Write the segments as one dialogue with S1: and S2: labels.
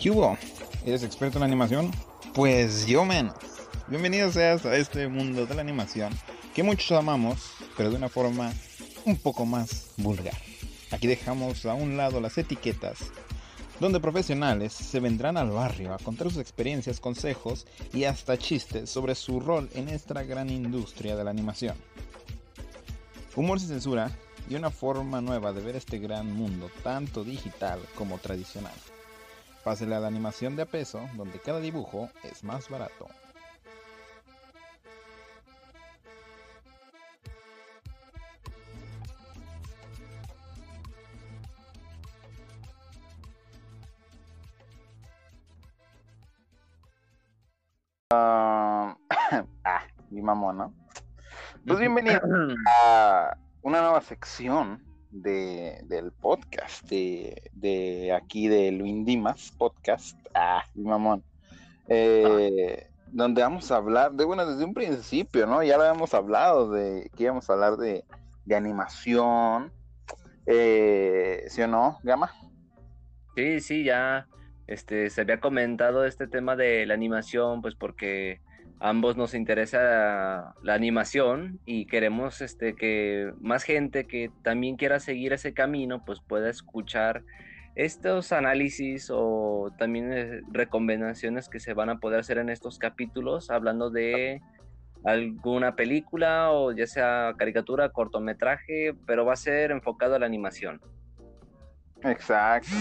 S1: ¿Qué hubo? ¿Eres experto en animación? Pues yo menos. Bienvenido seas a este mundo de la animación que muchos amamos, pero de una forma un poco más vulgar. Aquí dejamos a un lado las etiquetas, donde profesionales se vendrán al barrio a contar sus experiencias, consejos y hasta chistes sobre su rol en esta gran industria de la animación. Humor sin censura y una forma nueva de ver este gran mundo, tanto digital como tradicional. Pásele a la animación de a peso, donde cada dibujo es más barato.
S2: ah, mi mamón, ¿no? Pues bienvenido a una nueva sección de, del podcast, de, de aquí de Luis Dimas Podcast, ah, mi mamón, eh, donde vamos a hablar, de bueno, desde un principio, ¿no? Ya lo habíamos hablado de que íbamos a hablar de, de animación, eh, ¿sí o no, Gama?
S3: Sí, sí, ya este, se había comentado este tema de la animación, pues porque ambos nos interesa la animación y queremos este, que más gente que también quiera seguir ese camino, pues pueda escuchar estos análisis o también eh, recomendaciones que se van a poder hacer en estos capítulos, hablando de alguna película o ya sea caricatura, cortometraje, pero va a ser enfocado a la animación.
S2: Exacto.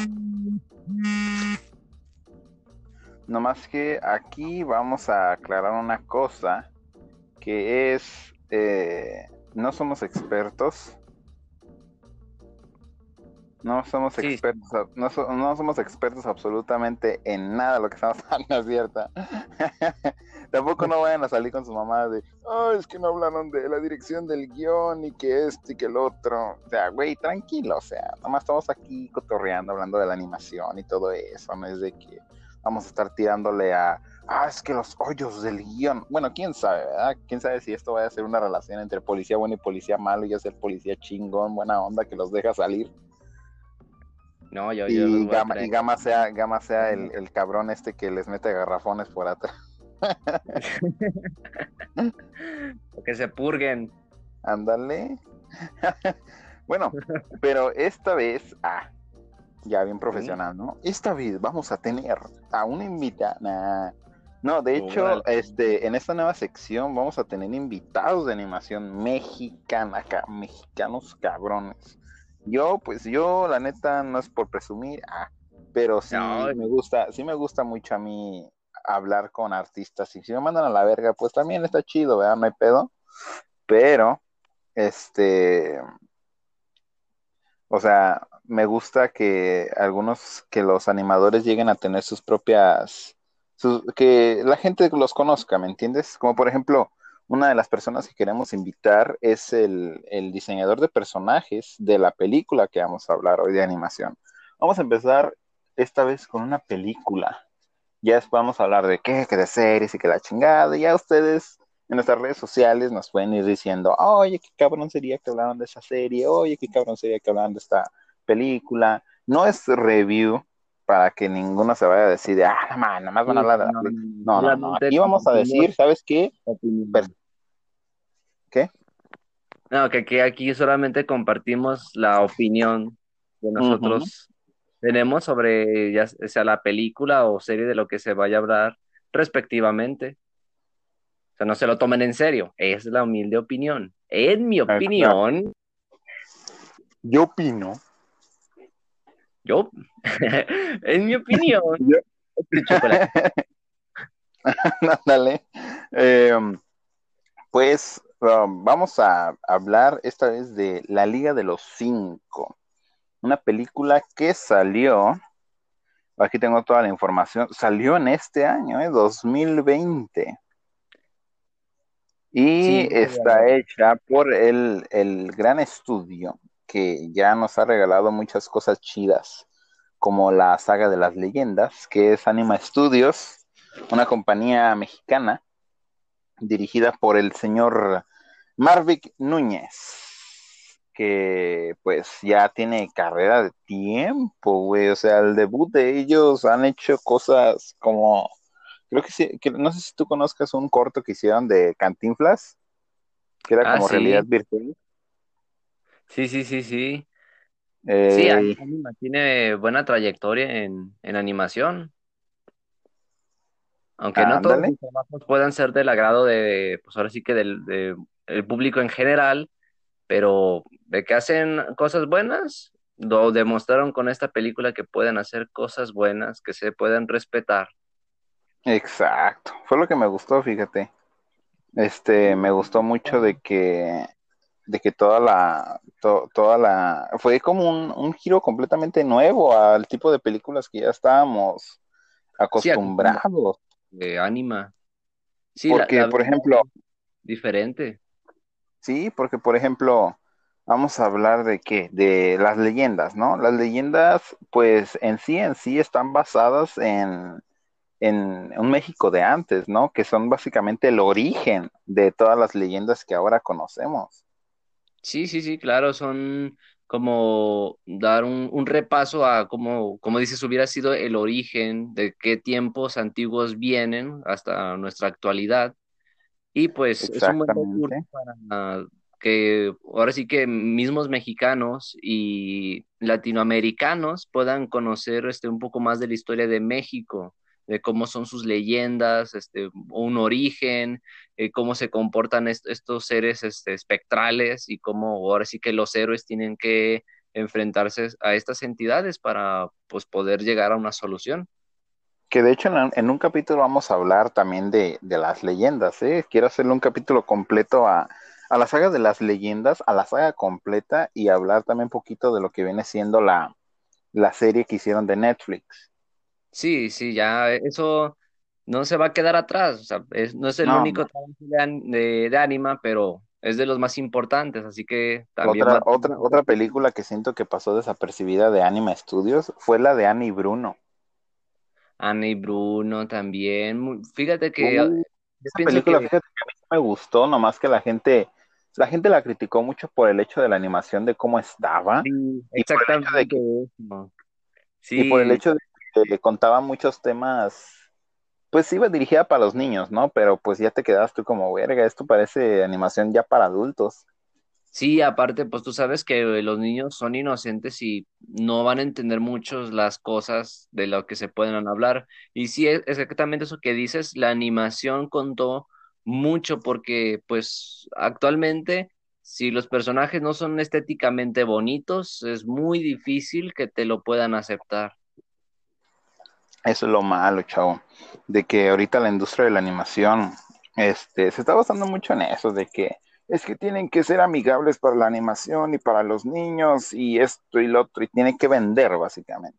S2: No más que aquí vamos a aclarar una cosa, que es, eh, no somos expertos. No somos
S3: Sí.
S2: expertos, no, so- no somos expertos absolutamente en nada lo que estamos hablando, es cierto. Tampoco no vayan a salir con su mamá de, oh, es que no hablaron de la dirección del guion y que este y que el otro. O sea, güey, tranquilo, o sea, nomás estamos aquí cotorreando, hablando de la animación y todo eso, no es de que vamos a estar tirándole a, ah, es que los hoyos del guion. Bueno, quién sabe, ¿verdad? Quién sabe si esto va a ser una relación entre policía bueno y policía malo y es el policía chingón, buena onda que los deja salir.
S3: No, yo, yo
S2: Y Gama, y Gama sea, Gama sea el, el cabrón este que les mete garrafones por atrás.
S3: que se purguen.
S2: Ándale. bueno, pero esta vez, ah, ya bien profesional, ¿no? Esta vez vamos a tener a una invitada. No, de hecho,
S3: Órale.
S2: este, en esta nueva sección vamos a tener invitados de animación mexicana, acá, mexicanos cabrones. Yo, pues yo, la neta, no es por presumir, ah, pero sí
S3: No.
S2: me gusta, sí me gusta mucho a mí hablar con artistas. Y si me mandan a la verga, pues también está chido, ¿verdad? No hay pedo. Pero, este, o sea, me gusta que algunos, que los animadores lleguen a tener sus propias, que la gente los conozca, ¿me entiendes? Como por ejemplo, una de las personas que queremos invitar es el, diseñador de personajes de la película que vamos a hablar hoy de animación. Vamos a empezar esta vez con una película. Ya vamos a hablar de qué, que de series y que la chingada. Y ya ustedes en nuestras redes sociales nos pueden ir diciendo, oye, qué cabrón sería que hablaran de esa serie, oye, qué cabrón sería que hablaran de esta película. No es review para que ninguno se vaya a decir, ah, no, man, nada más van a hablar de la película. No, no, no. Aquí vamos a decir, ¿sabes qué? ¿Qué?
S3: No, que, que aquí solamente compartimos la opinión que nosotros tenemos sobre ya sea la película o serie de lo que se vaya a hablar respectivamente. O sea, no se lo tomen en serio, es la humilde opinión. En mi
S2: Exacto.
S3: opinión,
S2: Yo opino.
S3: Yo, en mi opinión,
S2: Yo-
S3: este chocolate.
S2: Ándale. Eh, pues um, vamos a hablar esta vez de La Liga de los Cinco, una película que salió, aquí tengo toda la información, salió en este año, eh, 2020. Y
S3: Sí,
S2: está hecha por el, el gran estudio que ya nos ha regalado muchas cosas chidas, como la saga de las leyendas, que es Anima Studios, una compañía mexicana dirigida por el señor Marvick Núñez, que pues ya tiene carrera de tiempo, güey. O sea, el debut de ellos han hecho cosas como, creo que sí, que, no sé si tú conozcas un corto que hicieron de Cantinflas, que era
S3: Ah,
S2: como
S3: sí.
S2: realidad virtual.
S3: Sí, sí, sí, sí. Sí,
S2: Eh,
S3: Anima tiene buena trayectoria en, en animación, aunque no todos
S2: ándale.
S3: sus trabajos puedan ser del agrado de, pues ahora sí que del de el público en general, pero de que hacen cosas buenas, lo demostraron con esta película que pueden hacer cosas buenas, que se pueden respetar.
S2: Exacto. Fue lo que me gustó, fíjate. Este, me gustó mucho de que, de que toda la, to- toda la, fue como un, un giro completamente nuevo al tipo de películas que ya estábamos
S3: Sí,
S2: acostumbrados.
S3: de Anima. Sí,
S2: Porque,
S3: la
S2: por ejemplo,
S3: diferente.
S2: sí, porque, por ejemplo, vamos a hablar de qué, de las leyendas, ¿no? Las leyendas, pues, en sí, en sí están basadas en, en un México de antes, ¿no? Que son básicamente el origen de todas las leyendas que ahora conocemos.
S3: Sí, sí, sí, claro, son como dar un, un repaso a cómo, como dices, hubiera sido el origen, de qué tiempos antiguos vienen hasta nuestra actualidad. Y pues es un buen recurso para que ahora sí que mismos mexicanos y latinoamericanos puedan conocer este, un poco más de la historia de México, de cómo son sus leyendas, este, un origen, eh, cómo se comportan est- estos seres este, espectrales y cómo ahora sí que los héroes tienen que enfrentarse a estas entidades para pues, poder llegar a una solución.
S2: Que de hecho en, en un capítulo vamos a hablar también de, de las leyendas, ¿eh? Quiero hacerle un capítulo completo a, a la saga de las leyendas, a la saga completa y hablar también un poquito de lo que viene siendo la, la serie que hicieron de Netflix.
S3: Sí, sí, ya eso no se va a quedar atrás. O sea, es- no es el
S2: No,
S3: único trabajo de, de, de Anima, pero es de los más importantes, así que también
S2: Otra, otra, otra película que siento que pasó desapercibida de Anima Studios fue la de Annie Bruno.
S3: Y Bruno también. Fíjate que
S2: Uh, esa película,
S3: que
S2: fíjate que a mí sí me gustó, nomás que la gente, la gente la criticó mucho por el hecho de la animación de cómo estaba
S3: sí,
S2: y por el hecho de
S3: exactamente
S2: que, y por el
S3: Sí,
S2: hecho de que contaba muchos temas, pues iba dirigida para los niños, ¿no? Pero pues ya te quedas tú como, verga, esto parece animación ya para adultos.
S3: Sí, aparte, pues tú sabes que los niños son inocentes y no van a entender mucho las cosas de lo que se pueden hablar. Y sí, es exactamente eso que dices, la animación contó mucho porque, pues, actualmente, si los personajes no son estéticamente bonitos, es muy difícil que te lo puedan aceptar.
S2: Eso es lo malo, chavo, de que ahorita la industria de la animación, este, se está basando mucho en eso, de que es que tienen que ser amigables para la animación y para los niños y esto y lo otro, y tienen que vender, básicamente.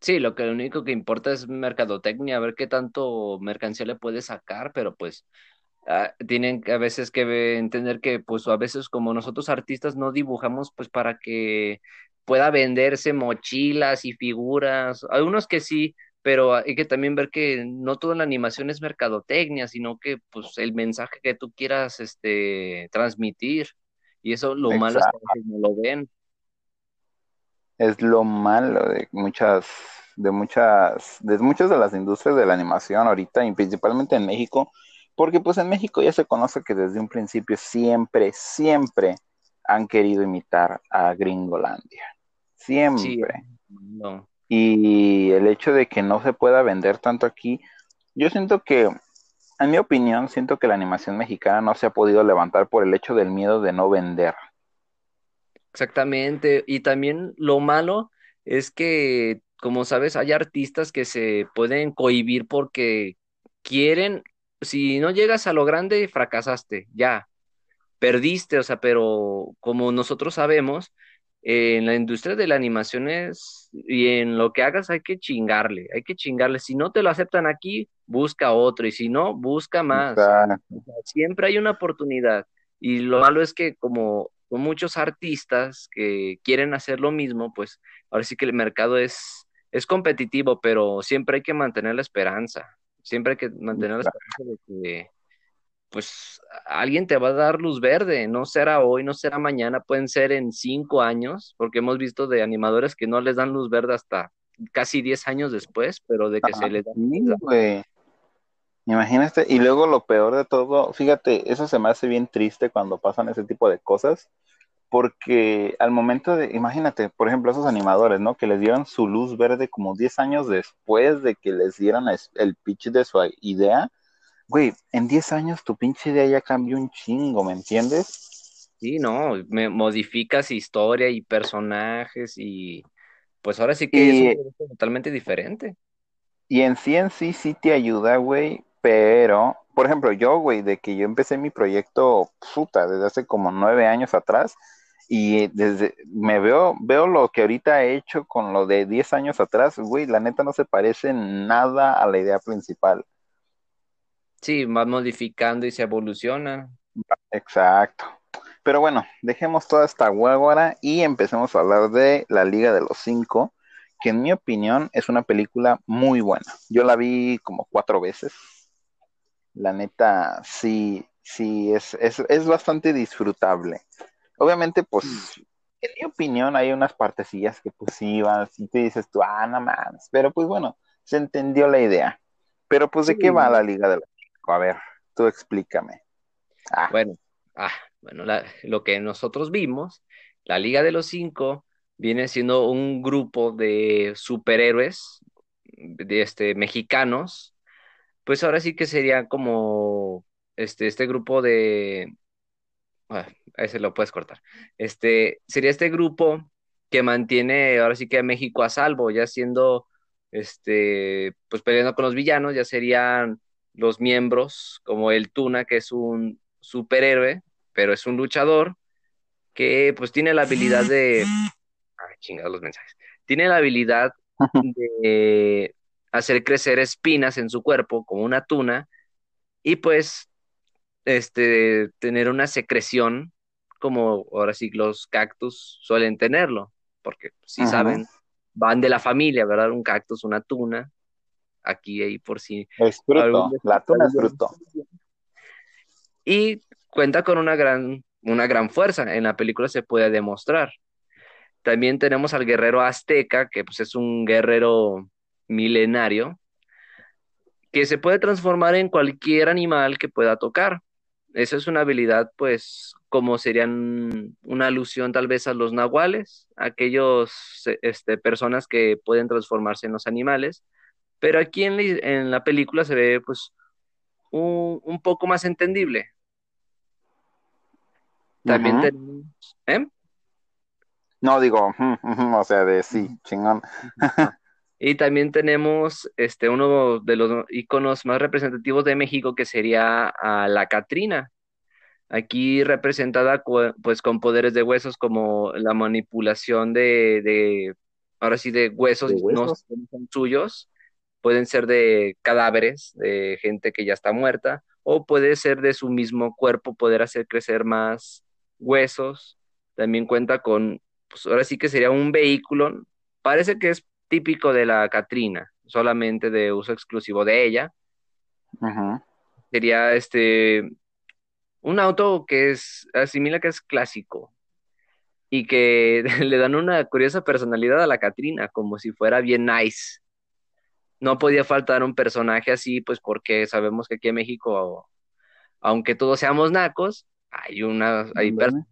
S3: Sí, lo que lo único que importa es mercadotecnia, ver qué tanto mercancía le puedes sacar, pero pues ah, tienen a veces que entender que pues a veces como nosotros artistas no dibujamos pues para que pueda venderse mochilas y figuras, algunos que sí, pero hay que también ver que no toda la animación es mercadotecnia, sino que pues el mensaje que tú quieras este transmitir y eso lo malo es que no lo ven.
S2: Es lo malo de muchas, de muchas, de muchas de las industrias de la animación ahorita, y principalmente en México, porque pues en México ya se conoce que desde un principio siempre, siempre han querido imitar a Gringolandia.
S3: Sí,
S2: Siempre.
S3: no.
S2: Y el hecho de que no se pueda vender tanto aquí, yo siento que, en mi opinión, siento que la animación mexicana no se ha podido levantar por el hecho del miedo de no vender.
S3: Exactamente. Y también lo malo es que, como sabes, hay artistas que se pueden cohibir porque quieren, si no llegas a lo grande, fracasaste, ya, perdiste, o sea, pero como nosotros sabemos, en la industria de la animación es, y en lo que hagas hay que chingarle, hay que chingarle. Si no te lo aceptan aquí, busca otro, y si no, busca más.
S2: Exacto.
S3: O sea, siempre hay una oportunidad. Y lo malo es que como muchos artistas que quieren hacer lo mismo, pues ahora sí que el mercado es, es competitivo, pero siempre hay que mantener la esperanza. Siempre hay que mantener la esperanza de que pues alguien te va a dar luz verde, no será hoy, no será mañana, pueden ser en cinco años, porque hemos visto de animadores que no les dan luz verde hasta casi diez años después, pero de que se les da.
S2: Imagínate, y luego lo peor de todo, fíjate, eso se me hace bien triste cuando pasan ese tipo de cosas, porque al momento de, imagínate, por ejemplo, esos animadores, ¿no? Que les dieron su luz verde como 10 años después de que les dieran el pitch de su idea, güey, en 10 años tu pinche idea ya cambió un chingo, ¿me entiendes?
S3: Sí, no, me modificas historia y personajes y pues ahora sí que es totalmente diferente.
S2: Y en sí en sí sí te ayuda, güey, pero, por ejemplo, yo, güey, de que yo empecé mi proyecto, puta, desde hace como nueve años atrás, y desde, me veo, veo lo que ahorita he hecho con lo de diez años atrás, güey, la neta no se parece nada a la idea principal.
S3: Sí, va modificando y se evoluciona.
S2: Exacto. Pero bueno, dejemos toda esta huevora y empecemos a hablar de La Liga de los Cinco, que en mi opinión es una película muy buena. Yo la vi como cuatro veces la neta, sí, sí, es, es, bastante disfrutable. Obviamente, pues, mm. en mi opinión, hay unas partecillas que pues iban, y te dices tú, ah, no más, pero pues bueno, se entendió la idea. Pero pues, ¿de qué va la Liga de los A ver, tú explícame.
S3: Ah. Bueno, ah, bueno, lo que nosotros vimos, la Liga de los Cinco viene siendo un grupo de superhéroes de este, mexicanos pues ahora sí que sería como este, este grupo de... Ah, ese lo puedes cortar. Este, sería este grupo que mantiene ahora sí que a México a salvo, ya siendo, este, pues peleando con los villanos, ya serían los miembros, como el Tuna, que es un superhéroe, pero es un luchador, que pues tiene la habilidad de... Ay, chingados los mensajes. Tiene la habilidad de hacer crecer espinas en su cuerpo como una tuna y pues este tener una secreción como ahora sí los cactus suelen tenerlo, porque si saben, van de la familia, ¿verdad? Un cactus, una tuna, aquí ahí por si...
S2: Es fruto, la tuna es fruto.
S3: Y cuenta con una gran, una gran fuerza, en la película se puede demostrar. También tenemos al guerrero azteca, que pues es un guerrero milenario que se puede transformar en cualquier animal que pueda tocar. Esa es una habilidad, pues, como serían una alusión tal vez a los nahuales, aquellos este, personas que pueden transformarse en los animales, pero aquí en, la película se ve, pues, un, poco más entendible. También tenemos... ¿eh?
S2: No, digo, o sea, de sí, chingón.
S3: Y también tenemos este, uno de los iconos más representativos de México, que sería a la Catrina, aquí representada pues con poderes de huesos como la manipulación de, ahora sí, de huesos, no son suyos, pueden ser de cadáveres, de gente que ya está muerta, o puede ser de su mismo cuerpo, poder hacer crecer más huesos. También cuenta con, pues ahora sí que sería un vehículo, parece que es típico de la Catrina, solamente de uso exclusivo de ella. Sería este un auto que es asimila que es clásico y que le dan una curiosa personalidad a la Catrina, como si fuera bien nice. No podía faltar un personaje así, pues porque sabemos que aquí en México, aunque todos seamos nacos, hay una, hay personas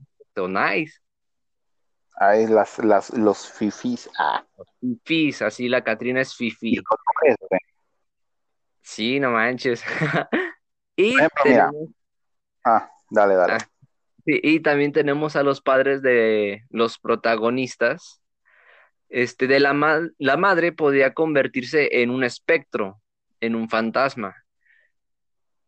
S3: nice.
S2: Hay las, las, los fifis. Ah.
S3: Los fifis, así la Catrina es fifi. Sí, no manches. y
S2: Ah, dale, dale. Ah,
S3: y también tenemos a los padres de los protagonistas. Este, de la, la madre podía convertirse en un espectro, en un fantasma.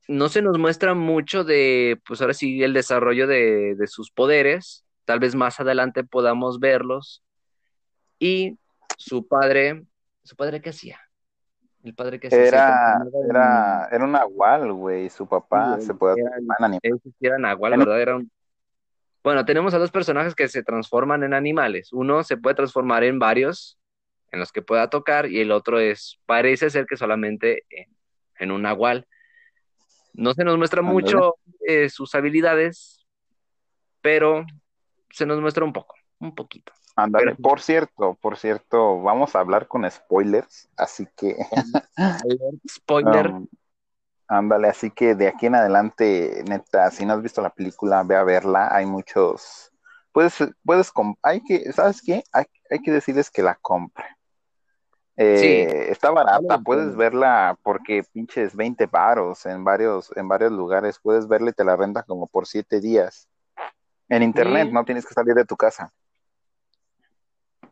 S3: No se nos muestra mucho de, pues ahora sí, el desarrollo de, de sus poderes, Tal vez más adelante podamos verlos. Y su padre, ¿su padre qué hacía?
S2: El padre que hacía. Era, era, era un nahual, güey. Su papá se puede
S3: transformar en Era nahual, ¿verdad? Era un... Bueno, tenemos a dos personajes que se transforman en animales. Uno se puede transformar en varios en los que pueda tocar y el otro es, parece ser que solamente en, en un nahual. No se nos muestra mucho eh, sus habilidades, pero se nos muestra un poco, un poquito.
S2: Ándale, por cierto, por cierto, vamos a hablar con spoilers, así que...
S3: Spoiler.
S2: Um, ándale, así que de aquí en adelante, neta, si no has visto la película, ve a verla, hay muchos... Puedes, puedes, hay que, ¿sabes qué? Hay, hay que decirles que la compre. Eh, está barata, puedes verla porque pinches 20 paros en varios, en varios lugares, puedes verla y te la renta como por 7 días. En internet, no tienes que salir de tu casa.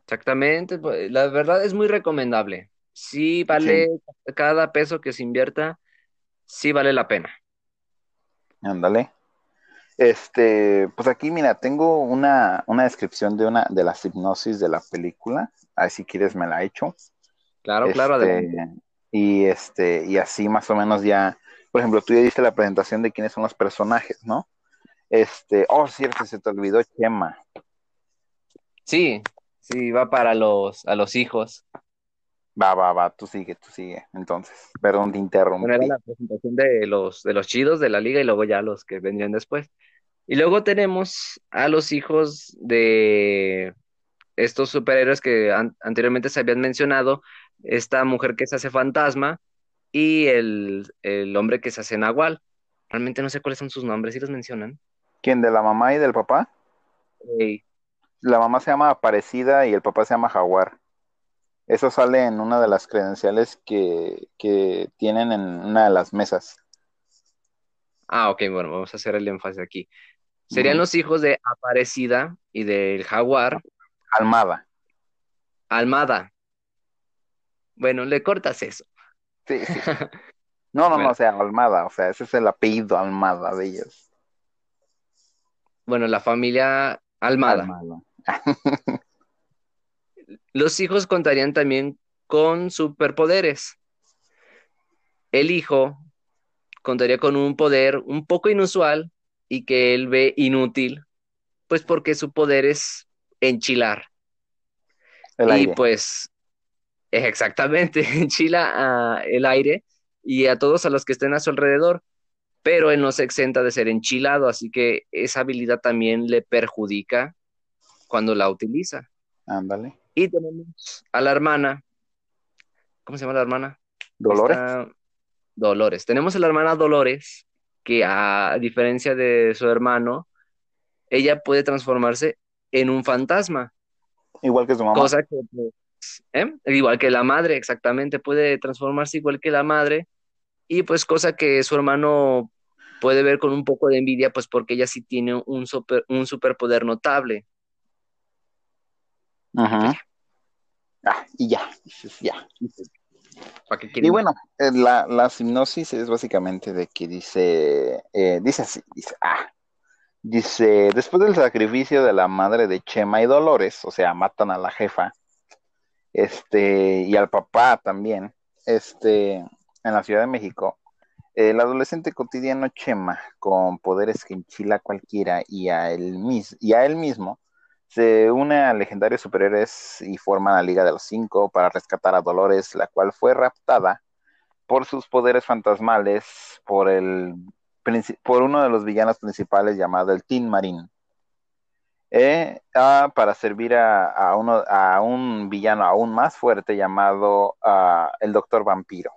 S3: Exactamente, pues, la verdad es muy recomendable. Sí vale cada peso que se invierta, sí vale la pena.
S2: Ándale. Este, pues aquí mira, tengo una, una descripción de una de las hipnosis de la película. Ahí si quieres me la he hecho.
S3: Claro, claro,
S2: este, Y este, y así más o menos ya, por ejemplo, tú ya diste la presentación de quiénes son los personajes, ¿no? Este, oh, cierto, se te olvidó Chema.
S3: Sí, sí, va para los, a los hijos.
S2: Va, va, va, tú sigue, tú sigue. Entonces, perdón, te interrumpí.
S3: Bueno, era la presentación de los, de los chidos de la liga y luego ya los que vendrían después. Y luego tenemos a los hijos de estos superhéroes que anteriormente se habían mencionado, esta mujer que se hace fantasma y el, hombre que se hace nahual. Realmente no sé cuáles son sus nombres, ¿sí los mencionan?
S2: ¿Quién? ¿De la mamá y del papá? La mamá se llama Aparecida y el papá se llama Jaguar. Eso sale en una de las credenciales que, tienen en una de las mesas.
S3: Ah, ok, bueno, vamos a hacer el énfasis aquí. Serían los hijos de Aparecida y del Jaguar.
S2: Almada.
S3: Almada, bueno, le cortas eso.
S2: Sí, sí. No, no, no, o sea, Almada, o sea, ese es el apellido Almada de ellos.
S3: Bueno, la familia Almada. Los hijos contarían también con superpoderes. El hijo contaría con un poder un poco inusual y que él ve inútil, pues porque su poder es enchilar. y pues Exactamente, enchila el aire y a todos a los que estén a su alrededor, pero él no se exenta de ser enchilado, así que esa habilidad también le perjudica cuando la utiliza.
S2: Ándale.
S3: Y tenemos a la hermana, ¿cómo se llama la hermana?
S2: Dolores.
S3: Dolores. Tenemos a la hermana Dolores, que a diferencia de su hermano, ella puede transformarse en un fantasma.
S2: Igual que su mamá.
S3: Cosa que pues, ¿eh? igual que la madre, exactamente, puede transformarse igual que la madre, y pues cosa que su hermano puede ver con un poco de envidia, pues porque ella sí tiene un, super, un superpoder notable.
S2: Ajá. Ah, y ya, ya. y bueno, eh, la, la hipnosis es básicamente de que dice, eh, dice así, dice, ah, dice, después del sacrificio de la madre de Chema y Dolores, o sea, matan a la jefa, este, y al papá también, este, en la Ciudad de México, el adolescente cotidiano Chema, con poderes que enchila cualquiera y a él, mis y a él mismo, se une a legendarios superhéroes y forman la Liga de los Cinco para rescatar a Dolores, la cual fue raptada por sus poderes fantasmales por, el, por uno de los villanos principales llamado el Tin Marín. Ah, para servir a, uno, a un villano aún más fuerte llamado el Doctor Vampiro.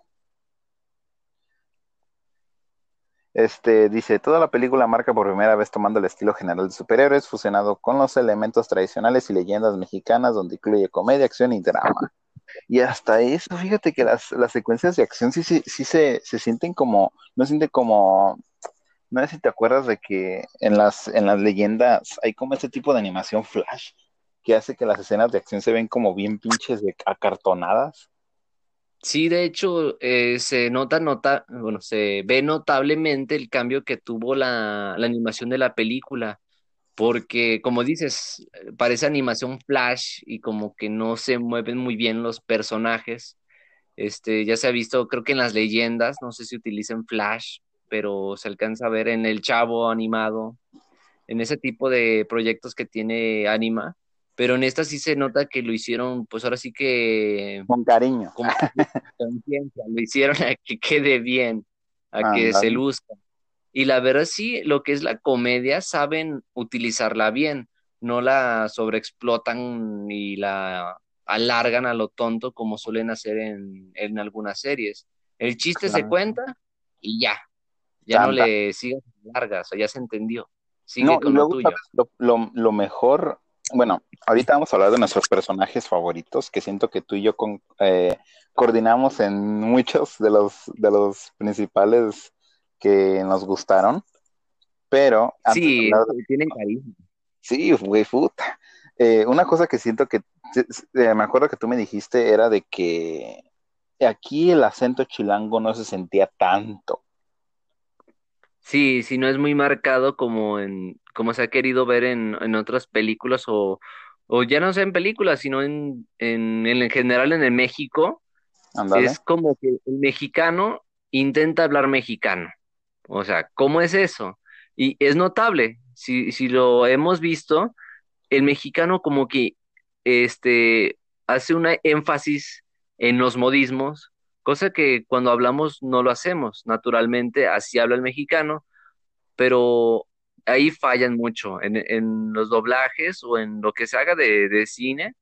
S2: Este dice, toda la película marca por primera vez tomando el estilo general de superhéroes, fusionado con los elementos tradicionales y leyendas mexicanas, donde incluye comedia, acción y drama. Y hasta eso, fíjate que las, secuencias de acción sí, sí, sí se, se sienten como, no siente como no sé si te acuerdas de que en las, en las leyendas hay como ese tipo de animación flash que hace que las escenas de acción se ven como bien pinches de acartonadas.
S3: Sí, de hecho, eh, se nota, nota, bueno, se ve notablemente el cambio que tuvo la, la animación de la película, porque como dices, parece animación flash y como que no se mueven muy bien los personajes. Este, ya se ha visto, creo que en las leyendas, no sé si utilicen flash, pero se alcanza a ver en el Chavo animado, en ese tipo de proyectos que tiene Anima, pero en esta sí se nota que lo hicieron, pues ahora sí que...
S2: Con cariño.
S3: Con conciencia, lo hicieron a que quede bien, a que se luzca. Y la verdad sí, lo que es la comedia saben utilizarla bien, no la sobreexplotan ni la alargan a lo tonto como suelen hacer en, en algunas series. El chiste se cuenta y ya, ya no le sigas largas, o ya se entendió.
S2: Sigue con lo, tuyo. lo, mejor, bueno, ahorita vamos a hablar de nuestros personajes favoritos, que siento que tú y yo con, eh, coordinamos en muchos de los, de los principales que nos gustaron, pero...
S3: Sí, tienen carisma.
S2: Sí, güey, puta. Eh, una cosa que siento que, eh, me acuerdo que tú me dijiste era de que aquí el acento chilango no se sentía tanto.
S3: Sí, sí, no es muy marcado como en, como se ha querido ver en, en otras películas o, o ya no sé en películas, sino en, en, en general en el México. Es como que el mexicano intenta hablar mexicano. O sea, ¿cómo es eso? Y es notable, si, si lo hemos visto, el mexicano como que este, hace una énfasis en los modismos, cosa que cuando hablamos no lo hacemos, naturalmente así habla el mexicano, pero ahí fallan mucho en, en los doblajes o en lo que se haga de, de cine,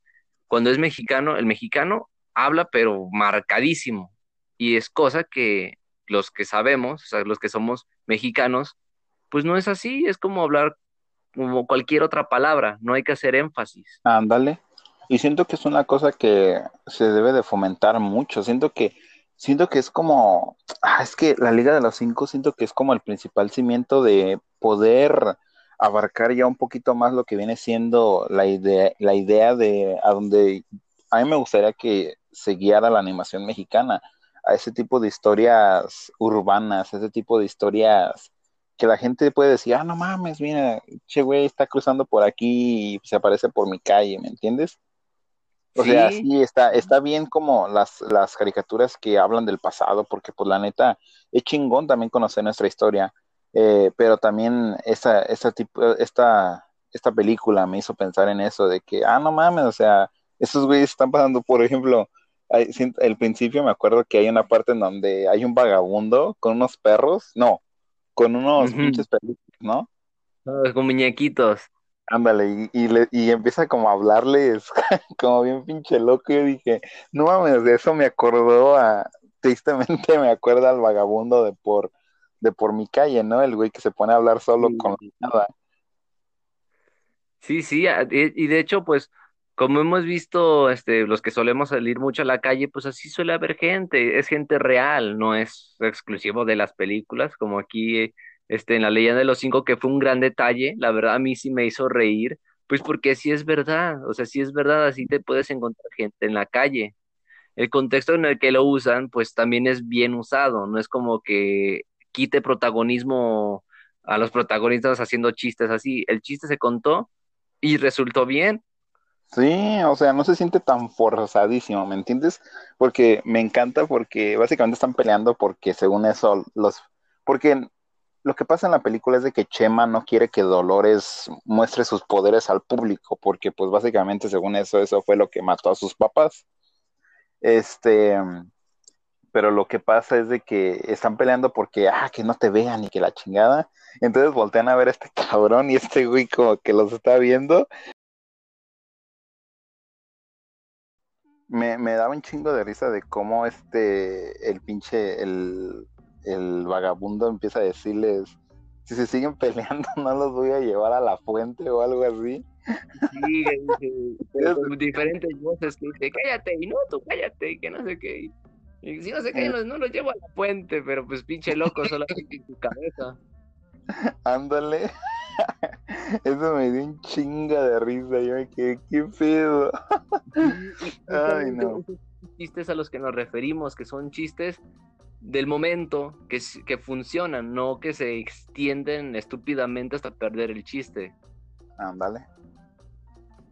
S3: cuando es mexicano, el mexicano habla pero marcadísimo y es cosa que los que sabemos, o sea, los que somos mexicanos, pues no es así, es como hablar como cualquier otra palabra, no hay que hacer énfasis.
S2: Ándale. Y siento que es una cosa que se debe de fomentar mucho. Siento que, siento que es como, ah, es que la Liga de los Cinco siento que es como el principal cimiento de poder abarcar ya un poquito más lo que viene siendo la idea, la idea de a donde a mí me gustaría que se guiara la animación mexicana, a ese tipo de historias urbanas, a ese tipo de historias que la gente puede decir, ah, no mames, mira, che güey está cruzando por aquí y se aparece por mi calle, ¿me entiendes? O sea, sí, está, está bien como las, las caricaturas que hablan del pasado, porque pues la neta, es chingón también conocer nuestra historia, eh, pero también esta, esta, tipo, esta, esta película me hizo pensar en eso, de que, ah, no mames, o sea, esos güeyes están pasando, por ejemplo, el principio me acuerdo que hay una parte en donde hay un vagabundo con unos perros, no, con unos pinches perritos, ¿no?
S3: con muñequitos.
S2: Ándale, y, y, empieza como a hablarles como bien pinche loco. Yo dije, no mames, de eso me acordó a, tristemente me acuerda al vagabundo de por, de por mi calle, ¿no? El güey que se pone a hablar solo con nada.
S3: Sí, sí, y de hecho, pues, como hemos visto, este, los que solemos salir mucho a la calle, pues así suele haber gente, es gente real, no es exclusivo de las películas, como aquí, este, en La Leyenda de los Cinco, que fue un gran detalle, la verdad a mí sí me hizo reír, pues porque sí es verdad, o sea, sí es verdad, así te puedes encontrar gente en la calle. El contexto en el que lo usan, pues también es bien usado, no es como que quite protagonismo a los protagonistas haciendo chistes así, el chiste se contó y resultó bien,
S2: Sí, o sea, no se siente tan forzadísimo, ¿me entiendes? Porque me encanta porque básicamente están peleando porque según eso los... Porque lo que pasa en la película es de que Chema no quiere que Dolores muestre sus poderes al público, porque pues básicamente según eso, eso fue lo que mató a sus papás. Este, pero lo que pasa es de que están peleando porque, ah, que no te vean y que la chingada. Entonces voltean a ver a este cabrón y este güey como que los está viendo me, me daba un chingo de risa de cómo este, el pinche, el, el vagabundo empieza a decirles, si se siguen peleando no los voy a llevar a la fuente o algo así.
S3: Sí, con diferentes voces que dice, cállate, y no, tú cállate, que no sé qué. Y si no se callan, no los llevo a la fuente, pero pues pinche loco, solamente en tu cabeza.
S2: Ándale. Eso me dio un chinga de risa. Yo me quedé, ¿qué pedo?
S3: Ay, no. Chistes a los que nos referimos, que son chistes del momento, que, que funcionan, no que se extienden estúpidamente hasta perder el chiste.
S2: Ándale.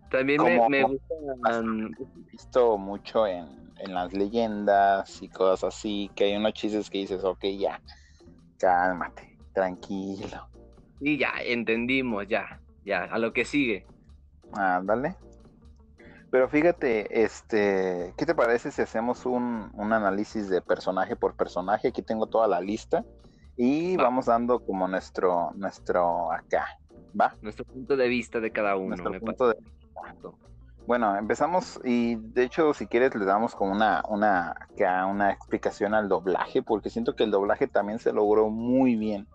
S3: También me, me gusta.
S2: He visto mucho en, en las leyendas y cosas así, que hay unos chistes que dices, ok, ya, cálmate, tranquilo.
S3: Sí, ya, entendimos, ya, ya, a lo que sigue.
S2: Ándale. Pero fíjate, este, ¿qué te parece si hacemos un, un, análisis de personaje por personaje? Aquí tengo toda la lista Y
S3: Va.
S2: vamos dando como nuestro, nuestro acá, ¿va?
S3: Nuestro punto de vista de cada uno.
S2: Nuestro
S3: me
S2: punto de
S3: parece.
S2: Bueno, empezamos y de hecho si quieres le damos como una, una, acá una explicación al doblaje, porque siento que el doblaje también se logró muy bien.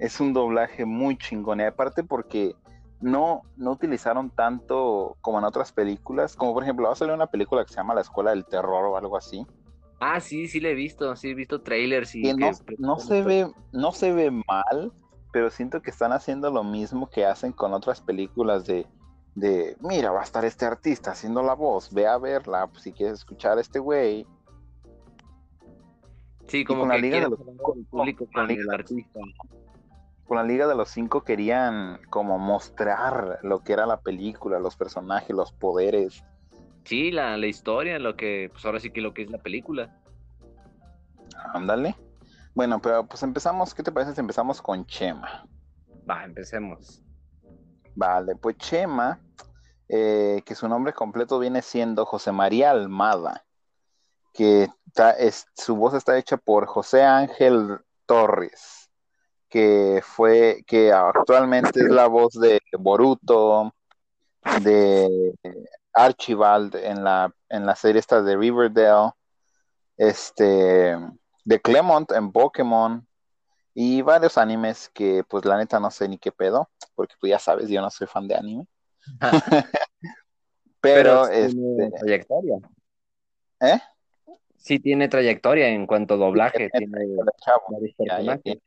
S2: Es un doblaje muy chingón y aparte porque no, no utilizaron tanto como en otras películas, como por ejemplo va a salir una película que se llama La Escuela del Terror o algo así,
S3: Ah, sí, sí le he visto, sí he visto trailers y
S2: que no,
S3: que-
S2: no se ve, no se ve mal, pero siento que están haciendo lo mismo que hacen con otras películas de, de mira, va a estar este artista haciendo la voz, ve a verla, pues, si quieres escuchar a este güey.
S3: Sí, como
S2: con la
S3: que
S2: Liga de los-
S3: el público
S2: con
S3: el artista.
S2: Con la Liga de los Cinco querían como mostrar lo que era la película, los personajes, los poderes.
S3: Sí, la, la historia, lo que, pues ahora sí que lo que es la película.
S2: Ándale. Bueno, pero pues empezamos, ¿qué te parece si empezamos con Chema?
S3: Va, empecemos.
S2: Vale, pues Chema, eh, que su nombre completo viene siendo José María Almada, que es- su voz está hecha por José Ángel Torres, que fue, que actualmente es la voz de Boruto, de Archibald en la, en la serie esta de Riverdale, este, de Clemont en Pokémon, y varios animes que pues la neta no sé ni qué pedo, porque tú ya sabes, yo no soy fan de anime. Pero,
S3: tiene
S2: este,
S3: trayectoria.
S2: ¿eh?
S3: Sí tiene trayectoria en cuanto a doblaje,
S2: tiene
S3: tiene
S2: chavo,
S3: varios
S2: ya, ya
S3: personajes.
S2: tiene.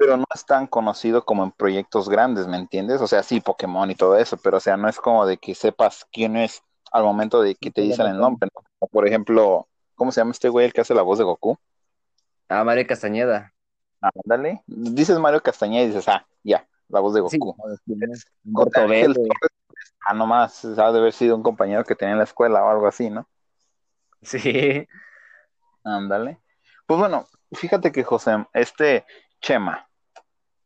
S2: Pero no es tan conocido como en proyectos grandes, ¿me entiendes? O sea, sí, Pokémon y todo eso, pero o sea, no es como de que sepas quién es al momento de que te
S3: Sí,
S2: dicen el nombre, ¿no? Por ejemplo, ¿cómo se llama este güey el que hace la voz de Goku?
S3: Ah, María Castañeda.
S2: Ándale. Dices Mario Castañeda y dices, ah, ya, la voz de
S3: Sí,
S2: Goku. Ángel. Torres, ah, nomás, ha de haber sido un compañero que tenía en la escuela o algo así, ¿no?
S3: Sí.
S2: Ándale. Pues bueno, fíjate que José, este Chema,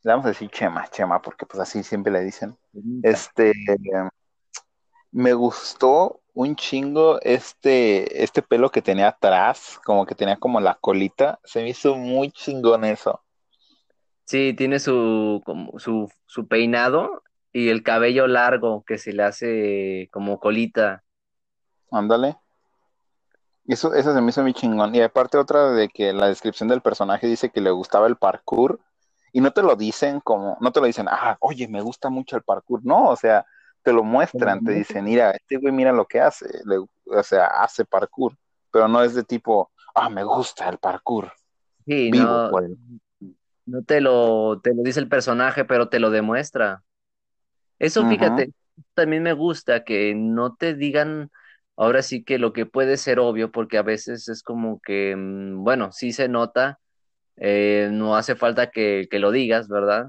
S2: le vamos a decir Chema, Chema, porque pues así siempre le dicen. Este, me gustó un chingo este, este pelo que tenía atrás, como que tenía como la colita, se me hizo muy chingón eso.
S3: Sí, tiene su, como, su, su peinado y el cabello largo que se le hace como colita.
S2: Ándale. Eso, eso se me hizo muy chingón. Y aparte otra de que la descripción del personaje dice que le gustaba el parkour. Y no te lo dicen como, no te lo dicen, ah, oye, me gusta mucho el parkour. No, o sea, te lo muestran, te dicen, mira, este güey mira lo que hace. Le- o sea, hace parkour. Pero no es de tipo, ah, me gusta el parkour.
S3: Sí,
S2: Vivo
S3: no,
S2: por
S3: no te lo, te lo dice el personaje, pero te lo demuestra. Eso, fíjate, también me gusta que no te digan ahora sí que lo que puede ser obvio, porque a veces es como que, mm, bueno, sí se nota, eh, no hace falta que, que lo digas, ¿verdad?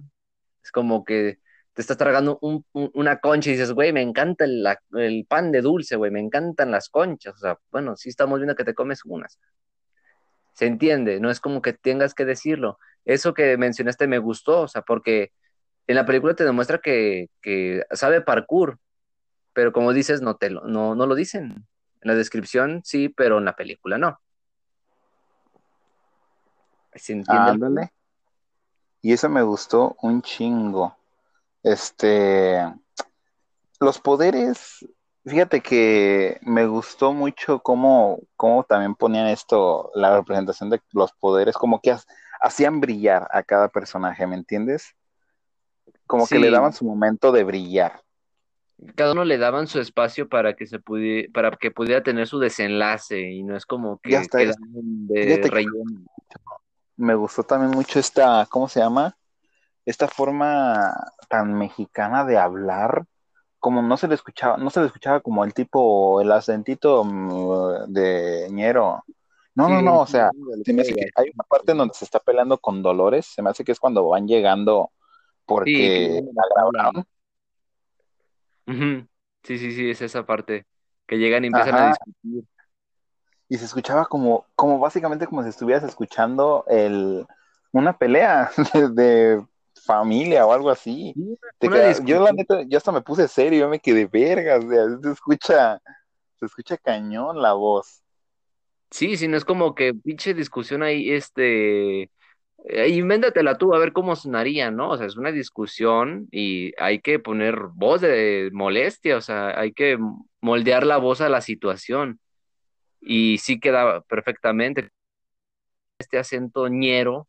S3: Es como que te estás tragando un- un- una concha y dices, güey, me encanta el pan de dulce, güey, me encantan las conchas. O sea, bueno, sí estamos viendo que te comes unas. Se entiende, no es como que tengas que decirlo. Eso que mencionaste me gustó, o sea, porque en la película te demuestra que, que sabe parkour, pero como dices, no, te lo, no, no lo dicen. En la descripción sí, pero en la película no. ¿Se entiende? el-
S2: Ándale. Y eso me gustó un chingo. Este, los poderes, fíjate que me gustó mucho cómo, cómo también ponían esto, la representación de los poderes, como que ha- hacían brillar a cada personaje, ¿me entiendes? Como que le daban su momento de brillar.
S3: Cada uno le daban su espacio para que se pudiera, para que pudiera tener su desenlace y no es como que
S2: Ya está,
S3: quedaban de relleno.
S2: Me gustó también mucho esta, ¿cómo se llama? Esta forma tan mexicana de hablar, como no se le escuchaba, no se le escuchaba como el tipo, el acentito mm, de ñero. No, no,
S3: Sí,
S2: no, o sea,
S3: sí,
S2: se me hace que hay una parte en donde se está peleando con Dolores, se me hace que es cuando van llegando porque
S3: Sí,
S2: la grabaron.
S3: Sí, sí, sí, es esa parte. Que llegan y empiezan a discutir.
S2: Y se escuchaba como, como básicamente como si estuvieras escuchando el, una pelea de, familia o algo así. Yo la neta, yo hasta me puse serio, yo me quedé vergas, o sea, se escucha, se escucha cañón la voz.
S3: Sí, sí, no es como que pinche discusión ahí, este, Eh, invéntatela tú, a ver cómo sonaría, ¿no? O sea, es una discusión y hay que poner voz de molestia, o sea, hay que moldear la voz a la situación. Y sí queda perfectamente este acento ñero,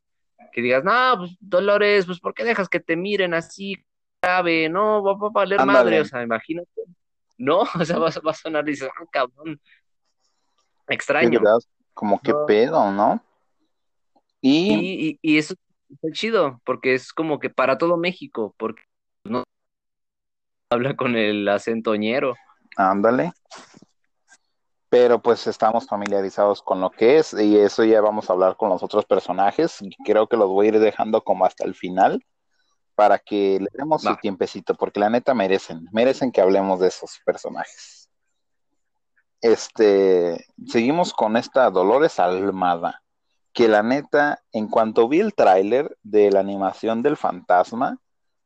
S3: que digas, no, pues Dolores, pues ¿por qué dejas que te miren así grave? No, va, a valer madre, o sea, imagínate. No, o sea, va, a sonar y dices, ah, cabrón, extraño.
S2: Como que pedo, ¿no?
S3: Y... Y, eso es chido, porque es como que para todo México, porque no habla con el acento ñero.
S2: Ándale. Pero pues estamos familiarizados con lo que es y eso ya vamos a hablar con los otros personajes. Creo que los voy a ir dejando como hasta el final para que le demos su tiempecito, porque la neta merecen, merecen que hablemos de esos personajes. Este, seguimos con esta Dolores Almada que la neta, en cuanto vi el tráiler de la animación del fantasma,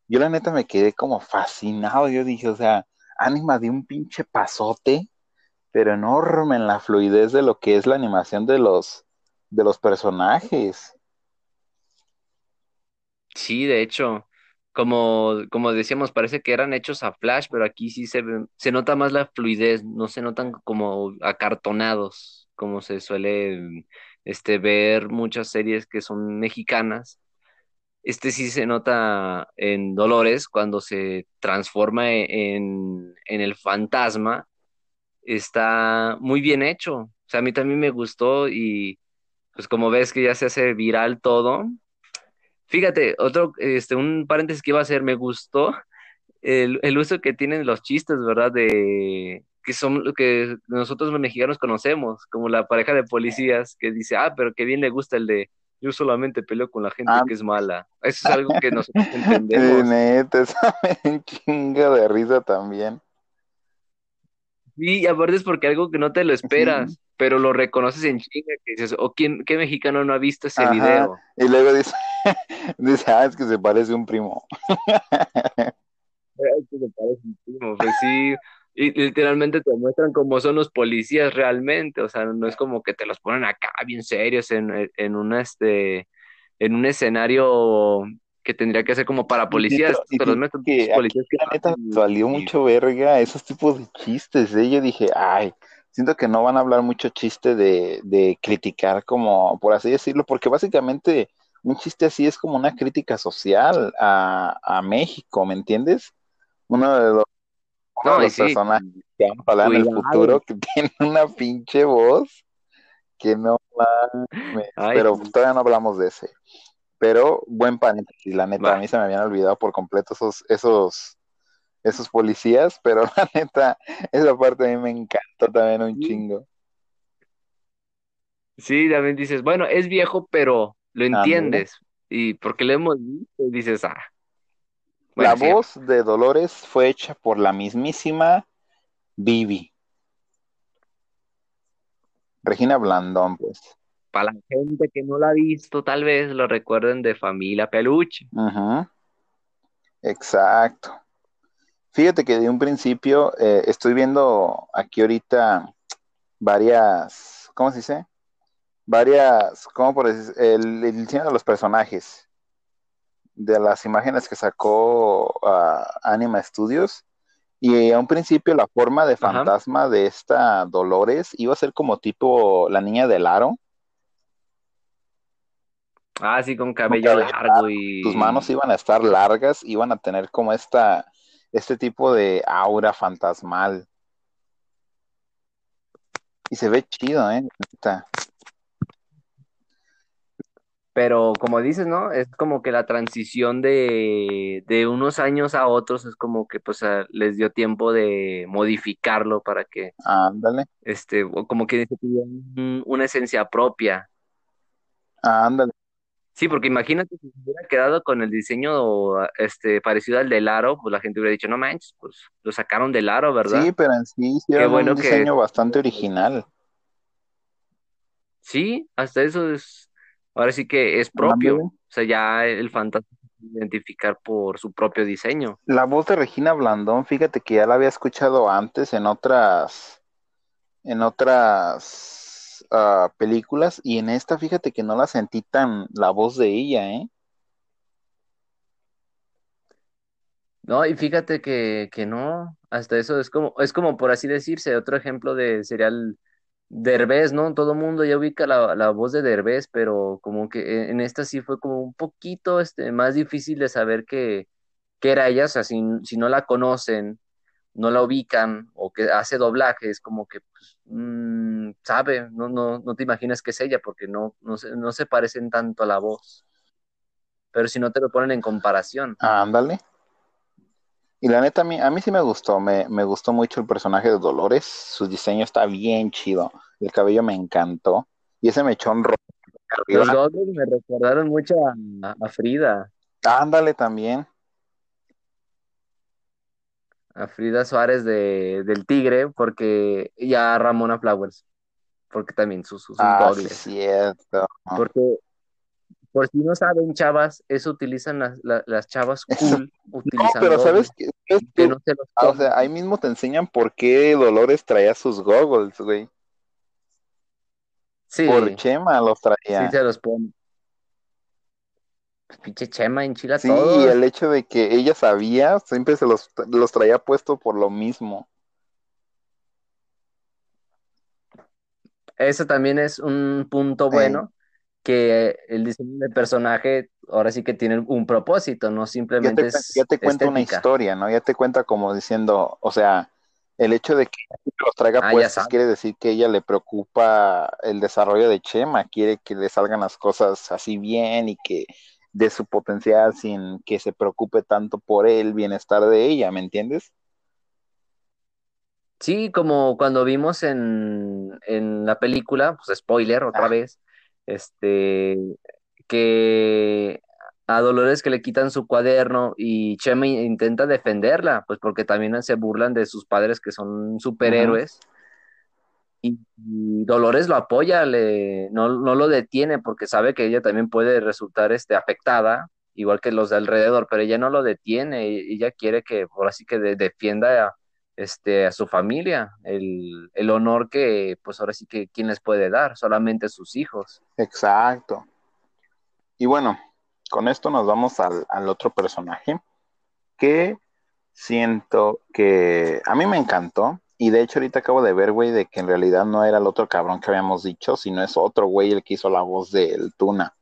S2: yo la neta me quedé como fascinado. Yo dije, o sea, anima de un pinche pasote, pero enorme en la fluidez de lo que es la animación de los, de los personajes.
S3: Sí, de hecho, como, como decíamos, parece que eran hechos a flash, pero aquí sí se, se nota más la fluidez, no se notan como acartonados, como se suele este, ver muchas series que son mexicanas. Este sí se nota en Dolores cuando se transforma e-, en, en el fantasma. Está muy bien hecho. O sea, a mí también me gustó y pues como ves que ya se hace viral todo. Fíjate, otro, este, un paréntesis que iba a hacer, me gustó el, el uso que tienen los chistes, ¿verdad? De, que son lo que nosotros los mexicanos conocemos, como la pareja de policías que dice, ah, pero qué bien le gusta el de yo solamente peleo con la gente ah. que es mala. Eso es algo que nosotros entendemos.
S2: Neta, un chinga de risa también.
S3: Sí, y aparte es porque algo que no te lo esperas, pero lo reconoces en chinga, que dices, o quién, qué mexicano no ha visto ese video.
S2: Y luego dice, dice, ah, es que se parece un primo.
S3: es que se parece un primo, pues sí, y literalmente te muestran cómo son los policías realmente, o sea, no es como que te los ponen acá bien serios en, en, una, este, en un escenario que tendría que ser como para policías,
S2: te los que, policías que la neta valió mucho verga esos tipos de chistes, ¿eh? yo dije, ay, siento que no van a hablar mucho chiste de, de criticar como, por así decirlo, porque básicamente un chiste así es como una crítica social a, a México, ¿me entiendes? Uno de los no, los personajes que vamos a hablar en el futuro que tienen una pinche voz que no pero todavía no hablamos de ese. Pero buen paréntesis, la neta, a mí se me habían olvidado por completo esos, esos, esos policías, pero la neta, esa parte a mí me encantó también un chingo.
S3: Sí, también dices, bueno, es viejo, pero lo entiendes. Y porque lo hemos visto, dices, ah,
S2: la voz de Dolores fue hecha por la mismísima Vivi. Regina Blandón, pues.
S3: Para la gente que no la ha visto, tal vez lo recuerden de Familia Peluche.
S2: Exacto. Fíjate que de un principio eh, estoy viendo aquí ahorita varias, ¿cómo se dice? Varias, ¿cómo por decir? El, el diseño de los personajes de las imágenes que sacó uh, Anima Studios. Y a un principio la forma de fantasma de esta Dolores iba a ser como tipo la niña del aro.
S3: Ah, sí, con cabello, largo y...
S2: Tus manos iban a estar largas, iban a tener como esta, este tipo de aura fantasmal. Y se ve chido, ¿eh?
S3: Pero como dices, ¿no? Es como que la transición de, de unos años a otros es como que pues les dio tiempo de modificarlo para que,
S2: ándale,
S3: este, como que un, una esencia propia.
S2: Ándale.
S3: Sí, porque imagínate si se hubiera quedado con el diseño este parecido al del aro, pues la gente hubiera dicho, no manches, pues lo sacaron del aro, ¿verdad?
S2: Sí, pero en sí sí un diseño bastante original.
S3: Sí, hasta eso es ahora sí que es propio. O sea, ya el fantasma identificar por su propio diseño.
S2: La voz de Regina Blandón, fíjate que ya la había escuchado antes en otras, en otras ah, películas y en esta fíjate que no la sentí tan la voz de ella, ¿eh?
S3: No, y fíjate que, que no, hasta eso es como, es como por así decirse, otro ejemplo de serial Derbez, ¿no? Todo mundo ya ubica la, la voz de Derbez, pero como que en esta sí fue como un poquito este, más difícil de saber que, que era ella, o sea, si, si no la conocen, no la ubican o que hace doblaje, es como que, pues, mm, sabe, no, no, no te imaginas que es ella porque no, no, se, no se parecen tanto a la voz. Pero si no te lo ponen en comparación.
S2: Ándale. Y la neta, a mí, a mí sí me gustó, me, me gustó mucho el personaje de Dolores, su diseño está bien chido, el cabello me encantó, y ese mechón rojo.
S3: Los goggles me recordaron mucho a, a Frida.
S2: Ándale también.
S3: A Frida Suárez de, del Tigre, porque y a Ramona Flowers, porque también sus, sus
S2: Ah, sí,
S3: goggles.
S2: cierto.
S3: Porque, por si no saben, chavas, eso utilizan las, la- las chavas cool,
S2: No,
S3: utilizan
S2: pero
S3: goggles,
S2: ¿sabes
S3: que no se los
S2: Ah, O sea, ahí mismo te enseñan por qué Dolores traía sus goggles, güey.
S3: Sí,
S2: Por Chema los
S3: sí
S2: traía.
S3: se los ponen. Pues, pinche Chema enchila
S2: Sí, y
S3: todos.
S2: el hecho de que ella sabía, siempre se los, los traía puesto por lo mismo.
S3: Eso también es un punto bueno, que el diseño de personaje ahora sí que tiene un propósito, no
S2: Ya te,
S3: simplemente es
S2: ya te cuenta una historia, ¿no? Ya te cuenta como diciendo, o sea, el hecho de que los traiga
S3: Ah,
S2: puestos quiere decir que ella le preocupa el desarrollo de Chema, quiere que le salgan las cosas así bien y que de su potencial sin que se preocupe tanto por el bienestar de ella, ¿me entiendes?
S3: Sí, como cuando vimos en, en la película, pues spoiler otra
S2: Ah,
S3: vez, este, que a Dolores que le quitan su cuaderno y Chema intenta defenderla, pues porque también se burlan de sus padres que son superhéroes y, Dolores lo apoya, le, no, no lo detiene porque sabe que ella también puede resultar este, afectada, igual que los de alrededor, pero ella no lo detiene, ella quiere que, por así que de- defienda a, este, a su familia, el, el honor que, pues ahora sí que, ¿quién les puede dar? Solamente sus hijos.
S2: exacto. Y bueno, con esto nos vamos al, al otro personaje que siento que a mí me encantó. Y de hecho ahorita acabo de ver, güey, de que en realidad no era el otro cabrón que habíamos dicho, sino es otro güey el que hizo la voz del Tuna.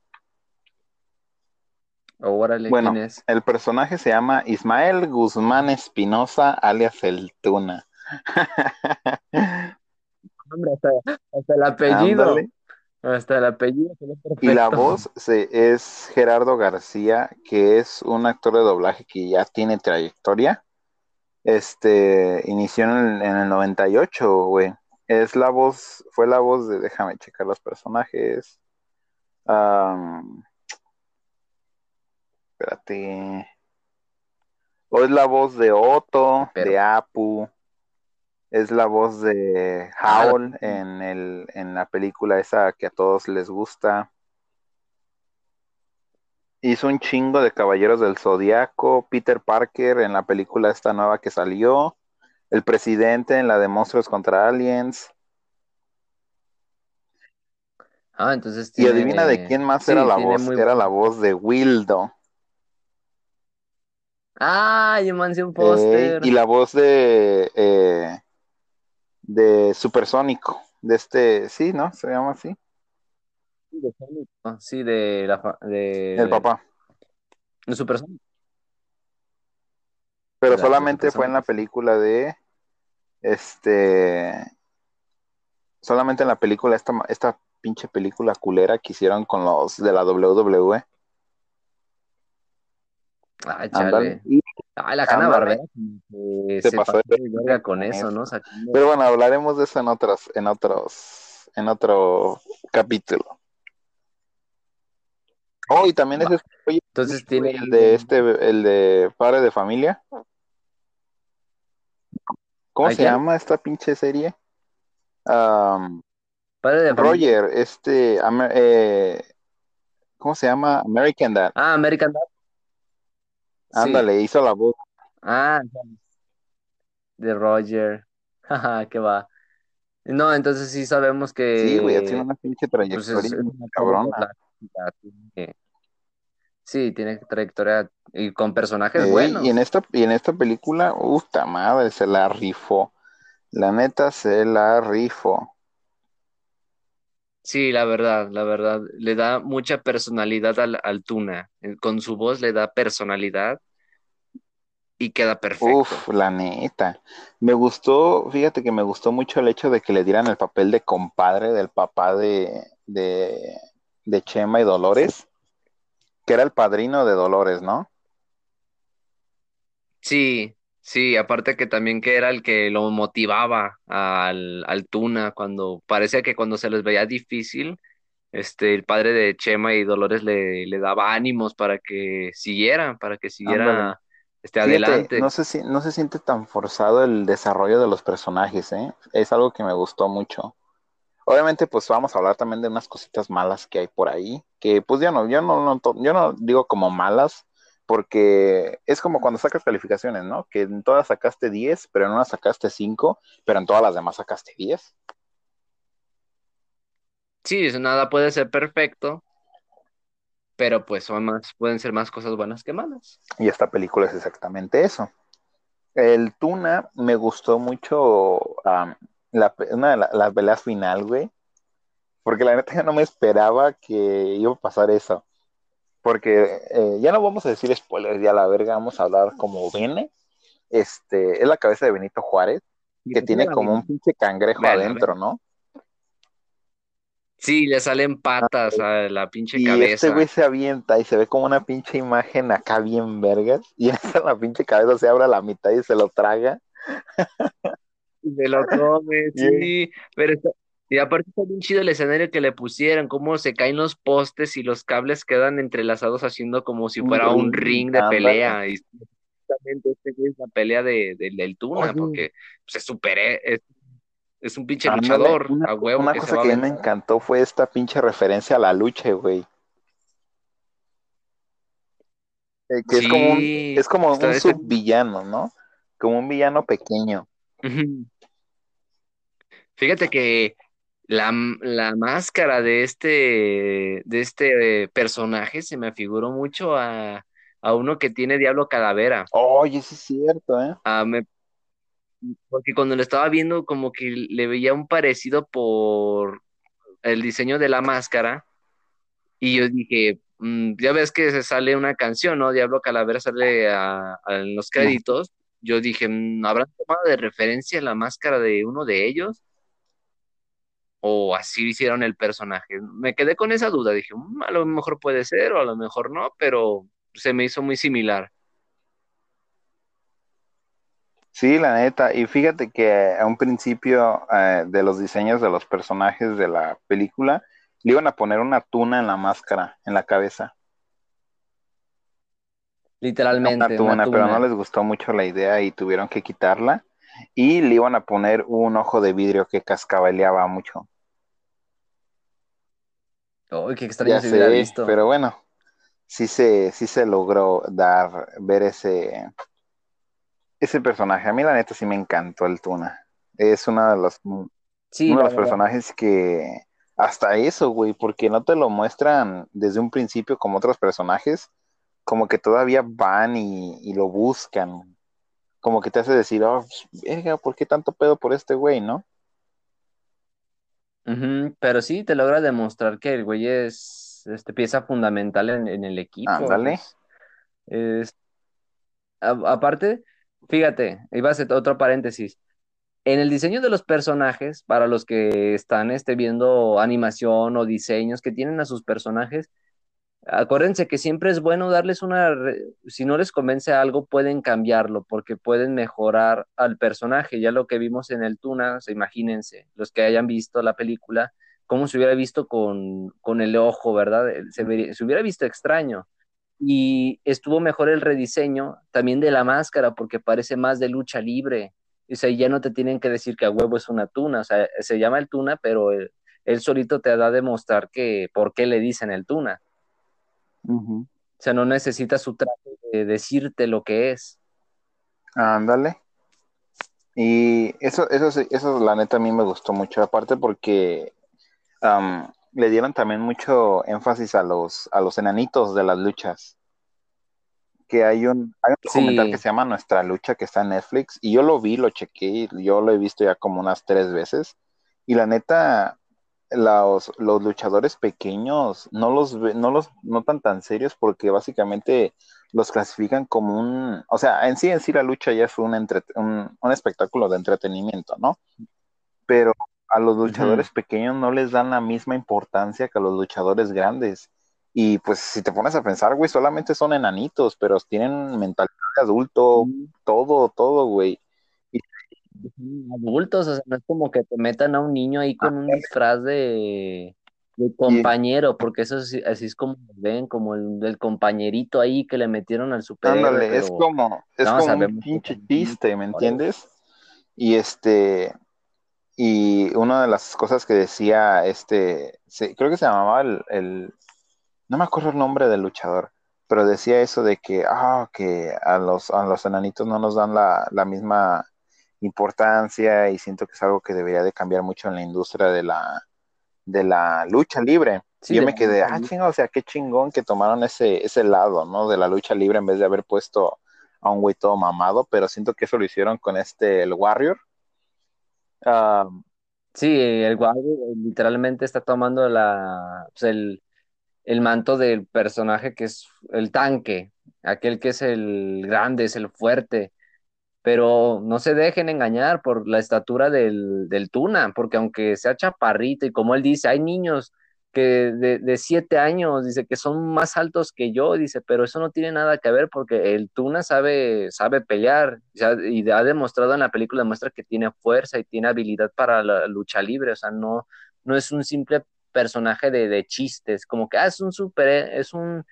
S3: Órale,
S2: Bueno,
S3: ¿quién es?
S2: el personaje se llama Ismael Guzmán Espinosa, alias el Tuna.
S3: Hombre, hasta, hasta el apellido,
S2: Ándale.
S3: hasta el apellido
S2: Y la voz se, es Gerardo García, que es un actor de doblaje que ya tiene trayectoria. Este, inició en el, en el 98, güey. Es la voz, fue la voz de, déjame checar los personajes. Am, espérate. O es la voz de Otto,
S3: Pero,
S2: de Apu, es la voz de
S3: ah,
S2: Howl en el, en la película esa que a todos les gusta. Hizo un chingo de Caballeros del Zodiaco, Peter Parker en la película esta nueva que salió, el presidente en la de Monstruos contra Aliens.
S3: ah, entonces
S2: Y adivina de
S3: tiene,
S2: quién más era la
S3: tiene
S2: voz.
S3: muy
S2: Era la voz de Wildo.
S3: Ah, yo mandé un
S2: Ey,
S3: póster.
S2: y la voz de, eh, de Supersónico. De este, sí, ¿no? Se llama así.
S3: Sí, de Sonic. Ah, sí, de la
S2: papá.
S3: de Supersonic,
S2: Pero
S3: de, la- de
S2: solamente fue en la película de, este, solamente en la película, esta, esta pinche película culera que hicieron con los de la WWE.
S3: Ay,
S2: Ándale.
S3: chale.
S2: Y
S3: Ay, la Hanna. Barbera
S2: Se
S3: se
S2: pasó
S3: pasó
S2: de
S3: verga con eso, ¿no? Sacando.
S2: Pero bueno, hablaremos de eso en otros, en otros, en otro capítulo. Oh, y también ese oye,
S3: Entonces tiene
S2: el de este, el de Padre de Familia. ¿Cómo
S3: ¿A
S2: se llama esta pinche serie? Um,
S3: Padre de familia.
S2: Roger, este, Amer- eh, ¿cómo se llama? American Dad.
S3: Ah, American Dad. Sí.
S2: Ándale, hizo la voz.
S3: Ah, de Roger. Jaja, qué va. No, entonces sí sabemos que.
S2: Sí, güey, tiene una pinche
S3: pues, es-
S2: trayectoria
S3: es
S2: muy
S3: una
S2: cabrona.
S3: Sí, tiene trayectoria y con personajes
S2: Eh,
S3: buenos.
S2: y en esta, y en esta película, puta madre, se la rifó. La neta se la rifó.
S3: Sí, la verdad, la verdad, le da mucha personalidad al, al Tuna. Eh, Con su voz le da personalidad y queda perfecto.
S2: Uf, la neta. Me gustó, fíjate que me gustó mucho el hecho de que le dieran el papel de compadre del papá de, de, de Chema y Dolores, que era el padrino de Dolores, ¿no?
S3: Sí, sí, aparte que también que era el que lo motivaba al, al Tuna cuando parecía que cuando se les veía difícil, este, el padre de Chema y Dolores le, le daba ánimos para que siguiera, para que siguiera
S2: Ándale.
S3: este,
S2: Fíjate,
S3: adelante.
S2: no se, si- no se siente tan forzado el desarrollo de los personajes, ¿eh? Es algo que me gustó mucho. Obviamente, pues vamos a hablar también de unas cositas malas que hay por ahí, que pues yo no, yo no, yo no digo como malas, porque es como cuando sacas calificaciones, ¿no? Que en todas sacaste 10, pero en una sacaste 5, pero en todas las demás sacaste 10.
S3: Sí, nada puede ser perfecto, pero pues son más, pueden ser más cosas buenas que malas.
S2: Y esta película es exactamente eso. El Tuna me gustó mucho la, una de la, la pelea final, güey. Porque la neta yo no me esperaba que iba a pasar eso. Porque eh, ya no vamos a decir spoilers, ya la verga, vamos a hablar como viene. Este, es la cabeza de Benito Juárez, que tiene como un pinche cangrejo adentro, ¿no?
S3: Sí, le salen patas a la pinche
S2: Y
S3: cabeza.
S2: este güey se avienta y se ve como una pinche imagen acá bien vergas. Y esa la pinche cabeza se abre a la mitad y se lo traga.
S3: Se lo come, sí, pero está- y aparte está bien chido el escenario que le pusieron, cómo se caen los postes y los cables quedan entrelazados haciendo como si fuera un
S2: ring,
S3: de pelea. Y justamente este es la pelea de, de- del Tuna,
S2: Oye.
S3: porque pues, es super, es, es un pinche luchador
S2: una,
S3: a huevo
S2: una
S3: que se
S2: cosa
S3: va
S2: que a mí me encantó fue esta pinche referencia a la lucha, güey. Eh, que es como un, es como un subvillano, ¿no? Como un villano pequeño.
S3: Ujú. Fíjate que la, la máscara de este, de este eh, personaje se me figuró mucho a, a uno que tiene Diablo Calavera.
S2: Oye, sí es cierto, ¿eh?
S3: Ah, me- porque cuando lo estaba viendo, como que le veía un parecido por el diseño de la máscara. Y yo dije, mm, ya ves que se sale una canción, ¿no? Diablo Calavera sale a- a- en los créditos. Yo dije, mm, ¿habrán tomado de referencia la máscara de uno de ellos? ¿O así hicieron el personaje? Me quedé con esa duda. Dije, "Mm, a lo mejor puede ser o a lo mejor no, pero se me hizo muy similar.
S2: Sí, la neta. Y fíjate que a un principio eh, de los diseños de los personajes de la película, le iban a poner una tuna en la máscara, en la cabeza.
S3: Literalmente,
S2: Una tuna,
S3: una
S2: pero no les gustó mucho la idea y tuvieron que quitarla. Y le iban a poner un ojo de vidrio que cascabeleaba mucho.
S3: Uy, qué extraño
S2: Ya
S3: se hubiera visto.
S2: pero bueno, sí se, sí se logró dar, ver ese, ese personaje. A mí la neta sí me encantó el Tuna. Es uno de los, uno de los personajes que hasta eso, güey, porque no te lo muestran desde un principio como otros personajes, como que todavía van y, y lo buscan. Como que te hace decir, oh, verga, ¿por qué tanto pedo por este güey, no?
S3: Pero sí te logra demostrar que el güey es este, pieza fundamental en, en el equipo.
S2: Ándale.
S3: pues, aparte, fíjate, iba a hacer otro paréntesis. En el diseño de los personajes, para los que están este, viendo animación o diseños que tienen a sus personajes, acuérdense que siempre es bueno darles una, si no les convence algo, pueden cambiarlo, porque pueden mejorar al personaje. Ya lo que vimos en el Tuna, o sea, imagínense, los que hayan visto la película, cómo se hubiera visto con, con el ojo, ¿verdad? Se, vería- se hubiera visto extraño. Y estuvo mejor el rediseño también de la máscara, porque parece más de lucha libre. O sea, ya no te tienen que decir que a huevo es una tuna, o sea, se llama el tuna, pero él, él solito te da a demostrar que por qué le dicen el tuna. O sea, no necesita su traje de decirte lo que es.
S2: Ándale. Y eso, eso, sí- eso la neta a mí me gustó mucho, aparte porque le dieron también mucho énfasis a los, a los enanitos de las luchas. Que hay un, hay un documental
S3: Sí.
S2: que se llama Nuestra Lucha, que está en Netflix, y yo lo vi, lo chequé, yo lo he visto ya como unas tres veces. Y la neta, los, los luchadores pequeños no los ve- no los notan tan serios porque básicamente los clasifican como un, o sea, en sí en sí la lucha ya es un, entre- un, un espectáculo de entretenimiento, ¿no? Pero a los luchadores pequeños no les dan la misma importancia que a los luchadores grandes. Y pues si te pones a pensar, güey, solamente son enanitos, pero tienen mentalidad de adulto, todo, todo, güey.
S3: Adultos, o sea, no es como que te metan a un niño ahí con un disfraz de, de compañero, porque eso es- así es como ven, como el del compañerito ahí que le metieron al superhéroe,
S2: Ándale, es como, es
S3: no
S2: como un
S3: sabemos
S2: pinche chiste, ¿me entiendes? Y este, y una de las cosas que decía este, creo que se llamaba el, el- no me acuerdo el nombre del luchador, pero decía eso de que, ah, que a los, a los enanitos no nos dan la, la misma importancia y siento que es algo que debería de cambiar mucho en la industria de la, de la lucha libre.
S3: Sí,
S2: yo me quedé, ah, chingado, o sea, qué chingón que tomaron ese, ese lado, ¿no? De la lucha libre en vez de haber puesto a un güey todo mamado, pero siento que eso lo hicieron con este, el Warrior.
S3: Sí, el guardia literalmente está tomando la, pues, el, el manto del personaje que es el tanque, aquel que es el grande, es el fuerte, pero no se dejen engañar por la estatura del, del Tuna, porque aunque sea chaparrito y como él dice, hay niños que de, de siete años, dice que son más altos que yo, dice, pero eso no tiene nada que ver porque el Tuna sabe, sabe pelear o sea, y ha demostrado en la película, demuestra que tiene fuerza y tiene habilidad para la lucha libre, o sea, no, no es un simple personaje de, de chistes, como que ah, es un super, es un,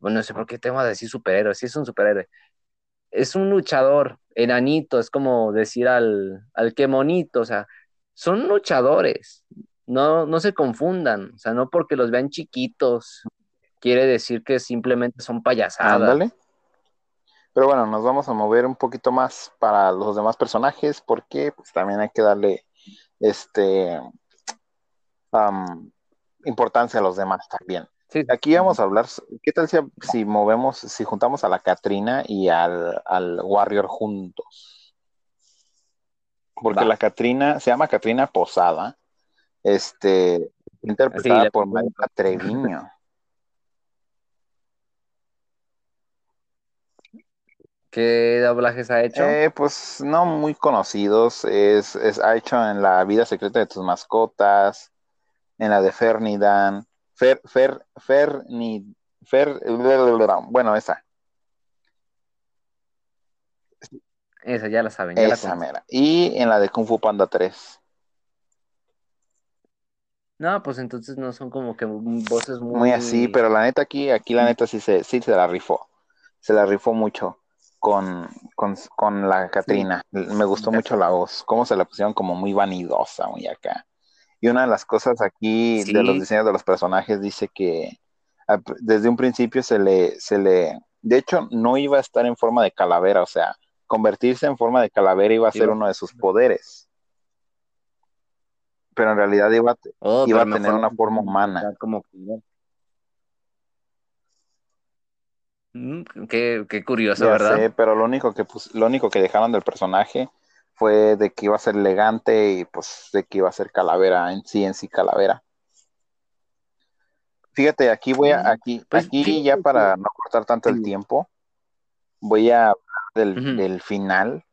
S3: bueno, no sé por qué tengo que decir superhéroe, sí es un superhéroe, es un luchador enanito, es como decir al, al que monito, o sea, son luchadores, no, no se confundan, o sea, no porque los vean chiquitos quiere decir que simplemente son payasadas.
S2: ándale. Pero bueno, nos vamos a mover un poquito más para los demás personajes, porque pues también hay que darle este importancia a los demás también.
S3: Sí,
S2: Aquí vamos a hablar, ¿qué tal si, si movemos, si juntamos a la Catrina y al, al Warrior juntos? Porque
S3: Va.
S2: la Catrina se llama Catrina Posada, este, interpretada
S3: Sí,
S2: por María Treviño.
S3: ¿Qué doblajes ha hecho?
S2: Eh, pues no muy conocidos, es, es, ha hecho en La vida secreta de tus mascotas, en la de Fernidan, Fer, Fer, Ferni, Fer, bueno, esa,
S3: Esa ya la saben, ya la
S2: esa
S3: conocen.
S2: mera. Y en la de Kung Fu Panda 3.
S3: No, pues entonces no son como que voces muy...
S2: Muy así, pero la neta aquí, aquí la neta sí se, sí se la rifó. Se la rifó mucho con, con, con la Catrina. Me gustó mucho la voz, cómo se la pusieron como muy vanidosa, muy acá. Y una de las cosas aquí
S3: Sí.
S2: de los diseños de los personajes dice que desde un principio se le, se le, de hecho no iba a estar en forma de calavera, o sea, convertirse en forma de calavera iba a ser uno de sus poderes. Pero en realidad iba a,
S3: Oh,
S2: iba a tener una forma humana.
S3: Como... Mm, Qué, qué curioso,
S2: Ya
S3: ¿verdad?
S2: sé, pero lo único que lo único que dejaron del personaje fue de que iba a ser elegante y pues de que iba a ser calavera en sí, en sí calavera. Fíjate, aquí voy a, aquí,
S3: Pues,
S2: aquí ya para no cortar tanto el tiempo, voy a hablar del final,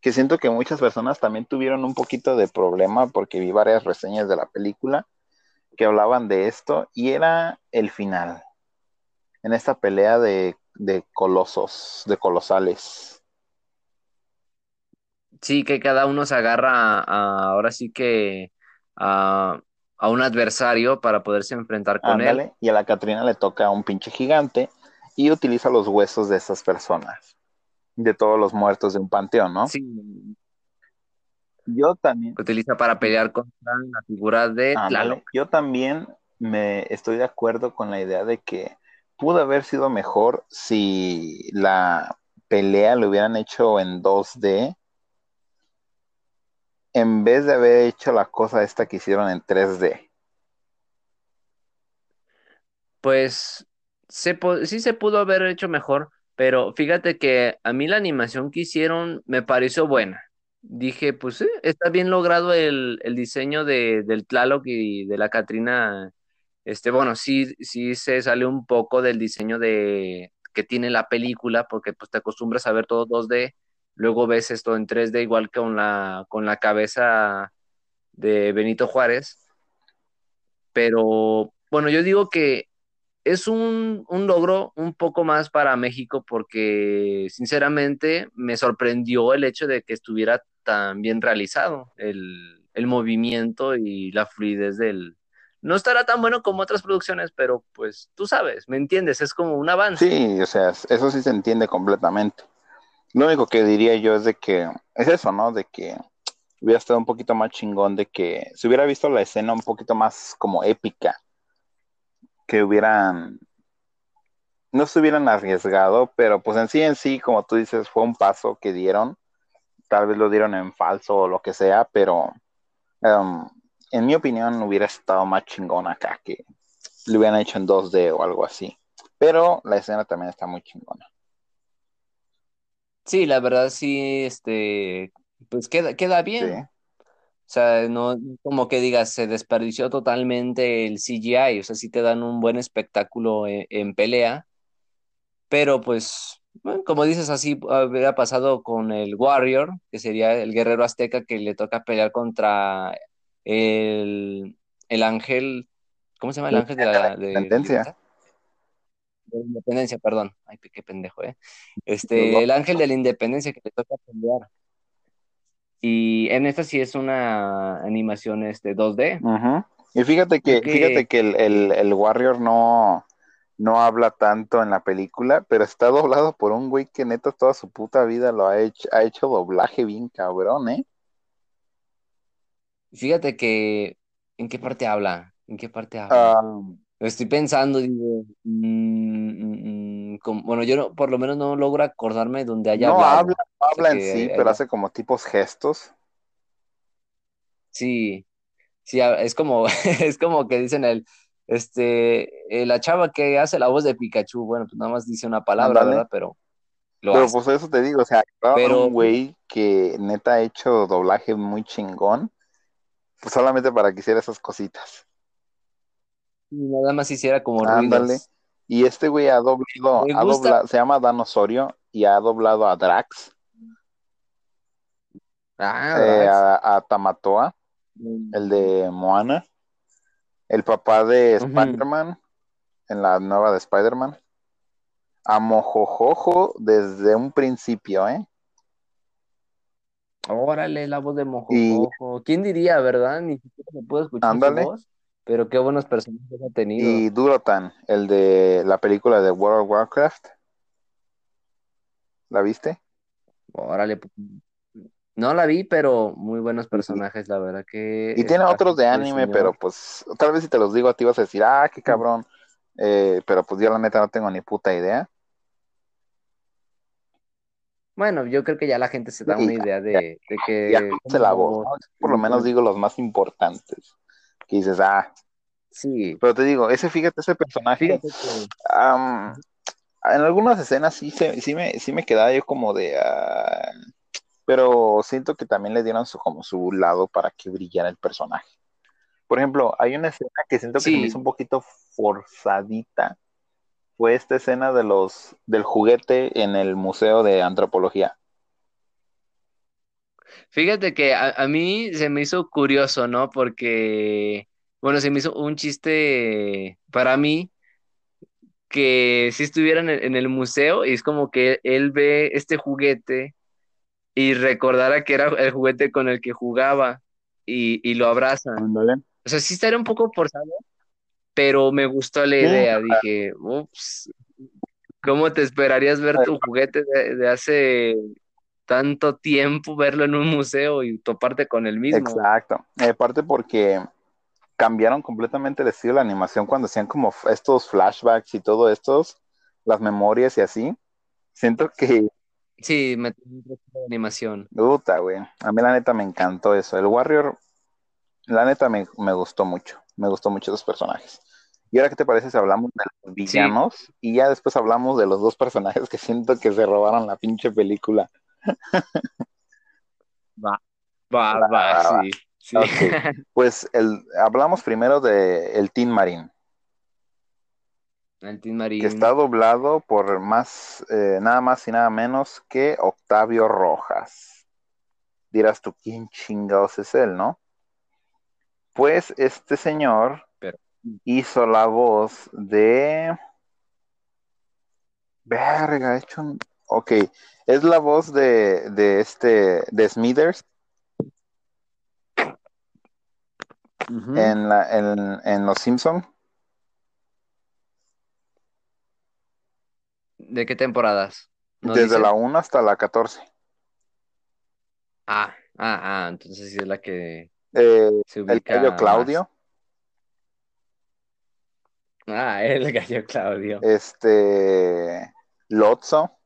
S2: que siento que muchas personas también tuvieron un poquito de problema porque vi varias reseñas de la película que hablaban de esto y era el final, en esta pelea de, de colosos, de colosales.
S3: Sí, que cada uno se agarra a, a- ahora sí que a, a un adversario para poderse enfrentar con él.
S2: Ándale, y a la Catrina le toca un pinche gigante y utiliza los huesos de esas personas, de todos los muertos de un panteón, ¿no?
S3: Sí,
S2: Yo también,
S3: utiliza para pelear contra la figura de
S2: ándale, yo también me estoy de acuerdo con la idea de que pudo haber sido mejor si la pelea lo hubieran hecho en 2D en vez de haber hecho la cosa esta que hicieron en 3D?
S3: Pues se sí se pudo haber hecho mejor, pero fíjate que a mí la animación que hicieron me pareció buena. Dije, pues sí, está bien logrado el, el diseño de, del Tlaloc y de la Catrina. Este, bueno, sí, sí se sale un poco del diseño de que tiene la película, porque pues te acostumbras a ver todo 2D, luego ves esto en 3D igual que con la, con la cabeza de Benito Juárez. Pero bueno, yo digo que es un, logro un poco más para México porque sinceramente me sorprendió el hecho de que estuviera tan bien realizado el, movimiento y la fluidez del... No estará tan bueno como otras producciones, pero pues tú sabes, ¿me entiendes? Es como un avance.
S2: Sí, o sea, eso sí se entiende completamente. Lo único que diría yo es de que es eso, ¿no? De que hubiera estado un poquito más chingón, de que se hubiera visto la escena un poquito más como épica que hubieran, no se hubieran arriesgado, pero pues en sí, en sí, como tú dices, fue un paso que dieron, tal vez lo dieron en falso o lo que sea, pero um, en mi opinión hubiera estado más chingón acá que lo hubieran hecho en 2D o algo así. Pero la escena también está muy chingona.
S3: Sí, la verdad sí, este, pues queda, queda bien. O sea, no como que digas, se desperdició totalmente el CGI, o sea, sí te dan un buen espectáculo e, en, pelea, pero pues, como dices, así habría pasado con el Warrior, que sería el guerrero azteca que le toca pelear contra el, el ángel, ¿cómo se llama el ángel de la independencia? De la independencia, perdón. Ay, qué pendejo, ¿eh? Este, el ángel de la independencia que le toca pelear. Y en esta sí es una animación este 2D.
S2: Y fíjate que, fíjate que el, Warrior no, no habla tanto en la película, pero está doblado por un güey que neta toda su puta vida lo ha hecho, ha hecho doblaje bien cabrón, ¿eh?
S3: Fíjate que, ¿en qué parte habla? ¿En qué parte habla? Estoy pensando, digo, mm, mm, mm, bueno, yo por lo menos no logro acordarme donde haya
S2: no habla, habla en sí, pero hace como tipos gestos.
S3: Sí, sí, es como, es como que dicen el, este, eh, la chava que hace la voz de Pikachu, bueno, pues nada más dice una palabra, ¿verdad? Pero
S2: Pero pues eso te digo, o sea, pero un güey que neta ha hecho doblaje muy chingón, pues solamente para que hiciera esas cositas.
S3: Nada más hiciera como Ándale.
S2: Y este güey ha doblado, se llama Dan Osorio y ha doblado a Drax. Ah, eh, a, Tamatoa, mm. el de Moana. El papá de Spider-Man, en la nueva de Spider-Man. A Mojojojo desde un principio, ¿eh?
S3: Órale, la voz de Mojojojo. ¿Quién diría, verdad? Ni siquiera me puedo escuchar Ándale. su voz. Pero qué buenos personajes ha tenido.
S2: Y Durotan, el de la película de World of Warcraft. ¿La viste?
S3: Órale, pues, no la vi, pero muy buenos personajes, la verdad que.
S2: Y tiene otros de anime, pero pues tal vez si te los digo a ti vas a decir, ah, qué cabrón. Eh, pero pues yo la neta no tengo ni puta idea.
S3: Bueno, yo creo que ya la gente se da una idea de, que.
S2: se la voz, Por lo menos digo los más importantes que dices, ah.
S3: Sí.
S2: Pero te digo, ese, fíjate, ese personaje. en algunas escenas sí, se, sí, me, sí me quedaba yo como de. Ah, pero siento que también le dieron su, como su lado para que brillara el personaje. Por ejemplo, hay una escena que siento que se me hizo un poquito forzadita. Fue esta escena de los del juguete en el Museo de Antropología.
S3: Fíjate que a, mí se me hizo curioso, ¿no? Porque, bueno, se me hizo un chiste para mí que si estuvieran en, el museo y es como que él ve este juguete y recordara que era el juguete con el que jugaba y, lo abraza. O sea, sí estaría un poco forzado, pero me gustó la idea. Dije, ups, ¿cómo te esperarías ver tu juguete de hace tanto tiempo verlo en un museo y toparte con el mismo.
S2: Exacto. Aparte porque cambiaron completamente el estilo de la animación cuando hacían como estos flashbacks y todo estos, las memorias y así. Siento que
S3: Sí, me de animación.
S2: Puta, güey. A mí la neta me encantó eso. El Warrior, la neta me, me gustó mucho. Me gustó mucho los personajes. ¿Y ahora qué te parece si hablamos de los villanos? Y ya después hablamos de los dos personajes que siento que se robaron la pinche película.
S3: Va, va, va, sí. sí.
S2: Pues el, hablamos primero de el Team Marine.
S3: El Team Marine.
S2: Que está doblado por más, eh, nada más y nada menos que Octavio Rojas. Dirás tú, ¿quién chingados es él, no? Pues este señor hizo la voz de. Verga, hecho un. Ok, es la voz de, de este. de Smithers. en, la, en, en, Los Simpsons.
S3: ¿De qué temporadas?
S2: Desde la 1 hasta la 14.
S3: Ah, ah, ah, entonces sí es la que
S2: eh, se ubica el Claudio.
S3: Ah, el gallo Claudio.
S2: Este. Lotso.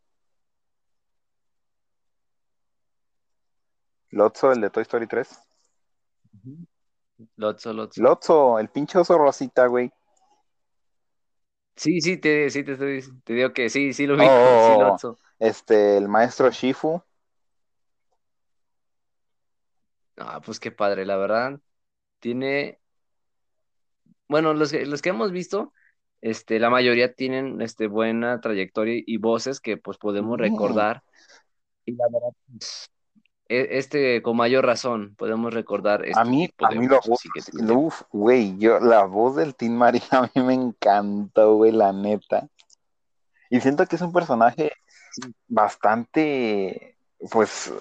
S2: Lotso, el de Toy Story 3.
S3: Lotso, Lotso.
S2: Lotso, el pinche oso rosita, güey.
S3: Sí, sí, te, sí te, estoy, te digo que sí, sí lo vi. Oh, sí, Lotso.
S2: Este, el maestro Shifu.
S3: Ah, pues qué padre, la verdad. Tiene bueno, los, los que hemos visto, este, la mayoría tienen este, buena trayectoria y voces que pues podemos mm. recordar. Y la verdad, pues, este con mayor razón podemos recordar.
S2: Este a mí, a mí la voz, uf, güey, yo, la voz del Team María a mí me encantó, güey, la neta. Y siento que es un personaje bastante, pues,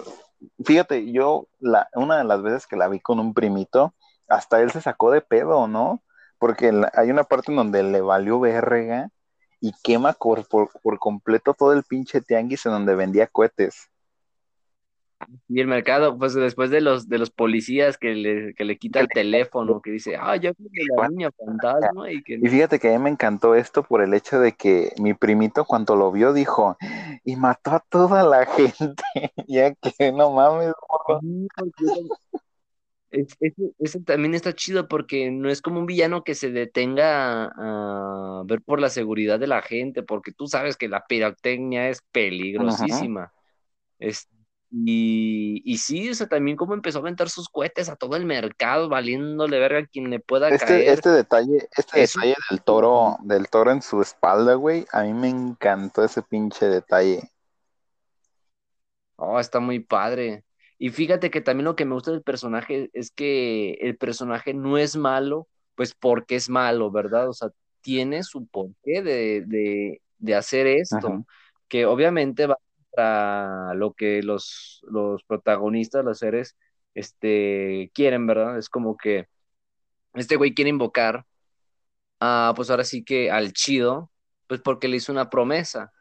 S2: fíjate, yo la, una de las veces que la vi con un primito, hasta él se sacó de pedo, ¿no? porque hay una parte en donde le valió verga y quema por, por, completo todo el pinche tianguis en donde vendía cohetes.
S3: Y el mercado, pues después de los de los policías que le, que le quita el teléfono, que dice, ah, ya viene la niña fantasma. Y, que...
S2: y fíjate que a mí me encantó esto por el hecho de que mi primito cuando lo vio dijo, y mató a toda la gente, ya que no mames.
S3: Ese también está chido porque no es como un villano que se detenga a, ver por la seguridad de la gente, porque tú sabes que la pirotecnia es peligrosísima. Y, y sí, o sea, también como empezó a aventar sus cohetes a todo el mercado, valiéndole verga a quien le pueda
S2: este,
S3: caer.
S2: Este detalle, este detalle del toro, del toro en su espalda, güey, a mí me encantó ese pinche detalle.
S3: Oh, está muy padre. Y fíjate que también lo que me gusta del personaje es que el personaje no es malo, pues porque es malo, ¿verdad? O sea, tiene su porqué de, de, hacer esto, que obviamente va a lo que los, los protagonistas, los seres, este, quieren, ¿verdad? Es como que este güey quiere invocar a, pues ahora sí que al chido, pues porque le hizo una promesa.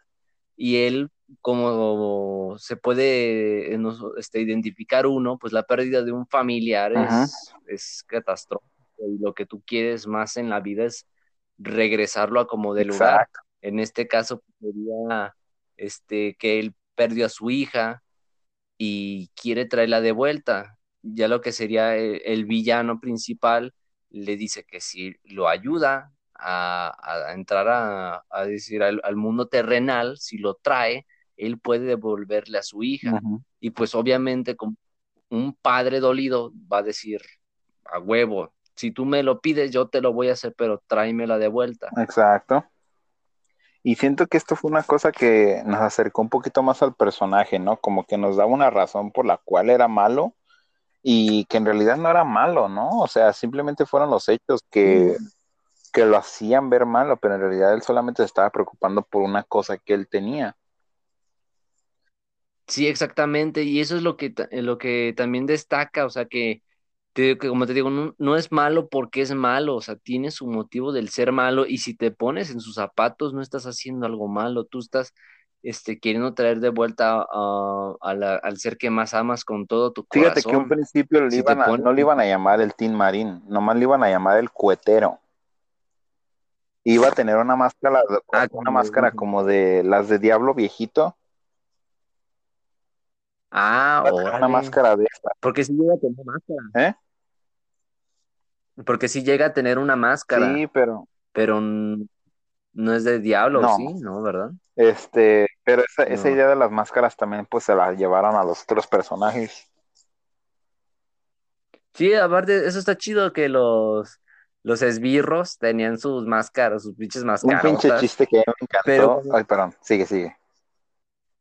S3: Y él como se puede eh, este, identificar uno, pues la pérdida de un familiar es, es, catastrófico y lo que tú quieres más en la vida es regresarlo a como de lugar. En este caso sería este, que él perdió a su hija y quiere traerla de vuelta. Ya lo que sería el villano principal le dice que si lo ayuda a, entrar a, decir al, mundo terrenal, si lo trae, él puede devolverle a su hija. Y pues obviamente como un padre dolido va a decir, a huevo, si tú me lo pides, yo te lo voy a hacer, pero tráemela de vuelta.
S2: Exacto. Y siento que esto fue una cosa que nos acercó un poquito más al personaje, ¿no? Como que nos daba una razón por la cual era malo y que en realidad no era malo, ¿no? O sea, simplemente fueron los hechos que, que lo hacían ver malo, pero en realidad él solamente se estaba preocupando por una cosa que él tenía.
S3: Sí, exactamente, y eso es lo que, lo que también destaca, o sea, que, te, que como te digo, no, es malo porque es malo, o sea, tiene su motivo del ser malo, y si te pones en sus zapatos, no estás haciendo algo malo, tú estás este, queriendo traer de vuelta al ser que más amas con todo tu corazón.
S2: Fíjate que un principio no le iban a llamar el Team Marín, nomás le iban a llamar el cuetero. Iba a tener una máscara, ah, una máscara como de las de Diablo viejito,
S3: Ah,
S2: a una máscara de esta.
S3: Porque si llega a tener máscara.
S2: ¿Eh?
S3: Porque si llega a tener una máscara,
S2: Sí, pero
S3: pero no es de diablo,
S2: No.
S3: ¿sí? ¿No? ¿Verdad?
S2: este, pero esa, idea de las máscaras también pues se la llevaron a los otros personajes.
S3: Sí, aparte, eso está chido que los, los esbirros tenían sus máscaras, sus pinches
S2: Un
S3: máscaras.
S2: pinche chiste que me encantó.
S3: Pero-
S2: Ay, perdón, sigue, sigue.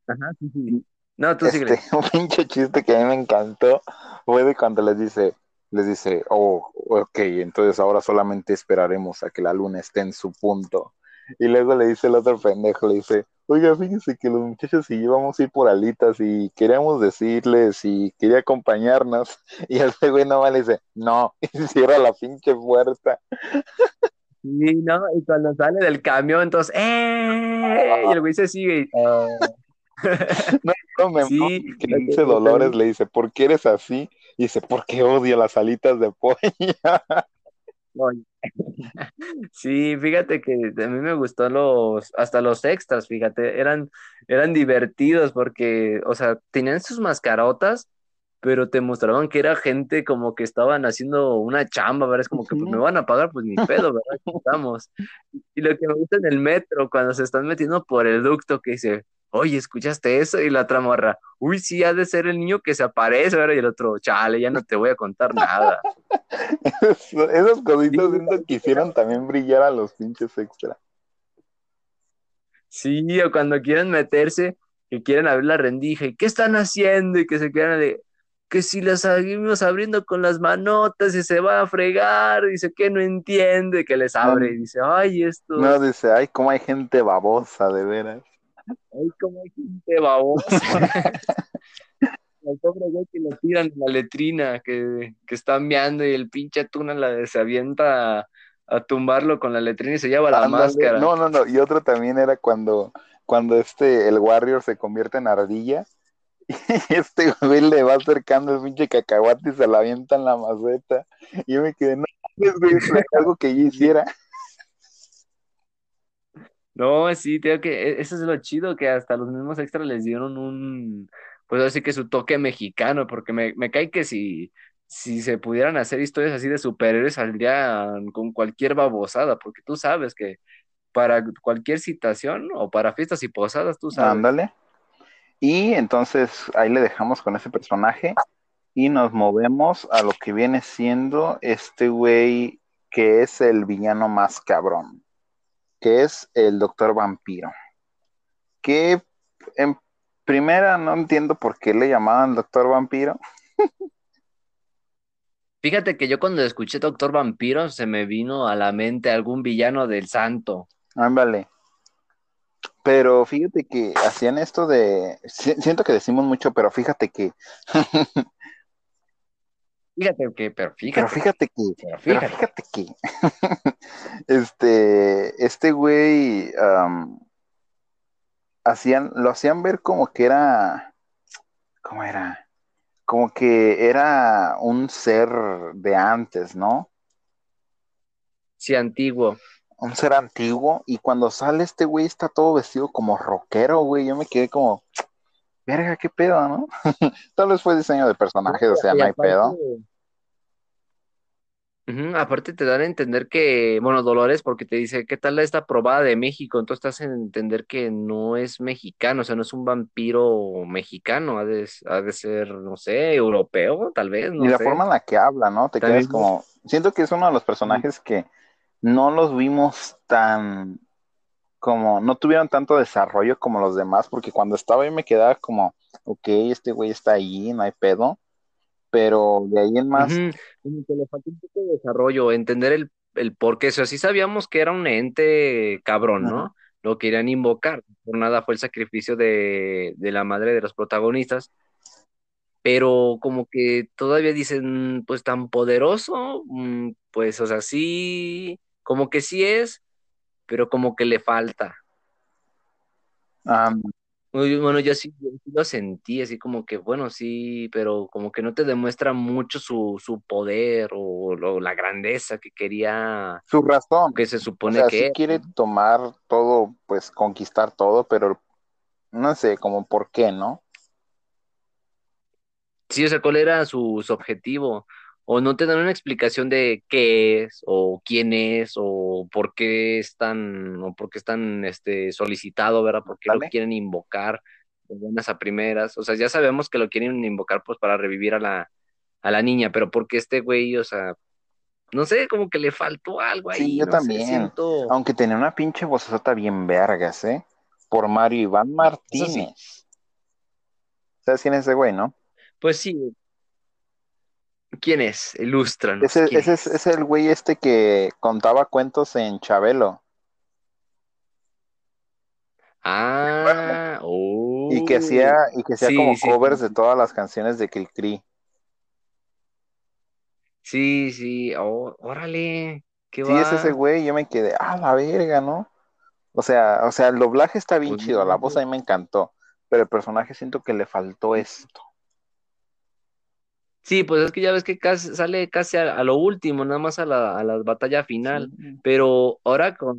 S3: Ajá, sí, sí. No, tú
S2: Este,
S3: síguele.
S2: un pinche chiste que a mí me encantó fue de cuando les dice, les dice, oh, ok, entonces ahora solamente esperaremos a que la luna esté en su punto. Y luego le dice el otro pendejo, le dice, oiga, fíjese que los muchachos y yo vamos a ir por alitas y queríamos decirles si quería acompañarnos. Y ese güey nomás le dice, no, y cierra la pinche puerta.
S3: Sí, ¿no? Y cuando sale del camión, entonces, ¡eh! Y el güey se sigue. y, "Eh".
S2: No me
S3: Sí,
S2: que le dice Dolores, le dice, ¿por qué eres así? Y dice, porque odio las alitas de pollo.
S3: Oye. Sí, fíjate que a mí me gustó los, hasta los extras, fíjate, eran, eran divertidos porque, o sea, tenían sus mascarotas, pero te mostraban que era gente como que estaban haciendo una chamba, ¿verdad? Es como que pues, me van a pagar, pues ni pedo, ¿verdad? Estamos. Y lo que me gusta en el metro, cuando se están metiendo por el ducto, que dice, oye, ¿escuchaste eso? Y la otra morra, uy, sí, ha de ser el niño que se aparece, ¿verdad? Y el otro, chale, ya no te voy a contar nada.
S2: Esas cositas
S3: Sí,
S2: siento que hicieron también brillar a los pinches extra.
S3: Sí, o cuando quieren meterse, que quieren abrir la rendija, ¿y qué están haciendo? Y que se quedan de, que si la seguimos abriendo con las manotas y se va a fregar, dice que no entiende, que les abre, y dice, ay, esto,
S2: No, dice, ay, cómo hay gente babosa, de veras.
S3: ay, cómo hay gente babosa. El pobre güey que lo tiran en la letrina, que, que está meando y el pinche tuna la, se avienta a, a tumbarlo con la letrina y se lleva la máscara.
S2: No, no, no. Y otro también era cuando, cuando este, el Warrior se convierte en ardilla. Este güey le va acercando el pinche cacahuate y se la avienta en la maceta. Y yo me quedé, no, es algo que yo hiciera.
S3: No, sí, tengo que, e- eso es lo chido, que hasta los mismos extras les dieron un, pues así que su toque mexicano, porque me, me cae que si, si se pudieran hacer historias así de superhéroes saldrían con cualquier babosada, porque tú sabes que para cualquier citación o para fiestas y posadas, tú sabes.
S2: Ándale. Y entonces ahí le dejamos con ese personaje y nos movemos a lo que viene siendo este güey que es el villano más cabrón, que es el Doctor Vampiro. Que en primera no entiendo por qué le llamaban Doctor Vampiro.
S3: Fíjate que yo cuando escuché Doctor Vampiro se me vino a la mente algún villano del santo.
S2: Ándale. Pero fíjate que hacían esto de. si- Siento que decimos mucho, pero fíjate que.
S3: Fíjate que, pero
S2: Pero
S3: fíjate,
S2: que.
S3: pero
S2: Pero
S3: fíjate.
S2: que. este. Este güey. am, hacían. Lo hacían ver como que era. ¿Cómo era? Como que era un ser de antes, ¿no?
S3: Sí, antiguo.
S2: Un ser antiguo. Y cuando sale este güey está todo vestido como rockero, güey. Yo me quedé como. Verga, qué pedo, ¿no? Tal vez fue diseño de personajes, o sea, no hay
S3: aparte-
S2: pedo.
S3: Aparte te dan a entender que, bueno, Dolores, porque te dice, ¿qué tal esta probada de México? Entonces te hacen entender que no es mexicano, o sea, no es un vampiro mexicano, ha de, ha de ser, no sé, europeo, tal vez, no
S2: y la
S3: sé.
S2: forma en la que habla, ¿no? Te quedas como. Siento que es uno de los personajes que no los vimos tan. Como. No tuvieron tanto desarrollo como los demás, porque cuando estaba ahí me quedaba como, ok, este güey está ahí, no hay pedo. Pero de ahí en más.
S3: Ujú, como que le falta un poco de desarrollo, entender el, el por qué, o sea, sí sabíamos que era un ente cabrón, ¿no?
S2: Ajá.
S3: Lo querían invocar, por nada fue el sacrificio de, de la madre de los protagonistas, pero como que todavía dicen, pues tan poderoso, Mm, pues, o sea, sí, como que sí es, pero como que le falta.
S2: ah,
S3: Bueno, yo sí, yo sí lo sentí, así como que, bueno, sí, pero como que no te demuestra mucho su, su poder o, la grandeza que quería,
S2: su razón.
S3: que se
S2: O
S3: supone
S2: sea,
S3: que
S2: sí quiere tomar todo, pues conquistar todo, pero no sé, como por qué, ¿no?
S3: Sí, o sea, ¿cuál era su, su objetivo? O no te dan una explicación de qué es, o quién es, o por qué están, o por qué están este, solicitado, ¿verdad? ¿Por qué lo quieren invocar de buenas a primeras? O sea, ya sabemos que lo quieren invocar pues para revivir a la, a la niña, pero porque este güey, o sea, no sé, como que le faltó algo ahí,
S2: Sí, yo
S3: no sé,
S2: también.
S3: siento...
S2: Aunque tenía una pinche vocesota bien vergas, ¿eh? Por Mario Iván Martínez. ¿Sabes quién es ese güey, no?
S3: Pues sí. ¿Quién es? Ilústranos.
S2: Ese,
S3: ¿quién
S2: ese es, es el güey este que contaba cuentos en Chabelo.
S3: Ah, oh.
S2: Y que hacía, y que hacía
S3: Sí,
S2: como
S3: sí,
S2: covers
S3: sí.
S2: de todas las canciones de Cricri.
S3: Sí, sí, oh, órale, qué
S2: Sí, es ese güey, yo me quedé, ah, la verga, ¿no? O sea, o sea, el doblaje está bien
S3: Pues
S2: chido, la voz a mí me encantó, pero el personaje siento que le faltó esto.
S3: Sí, pues es que ya ves que casi, sale casi a, a lo último, nada más a la, a la batalla final.
S2: Sí.
S3: Pero ahora con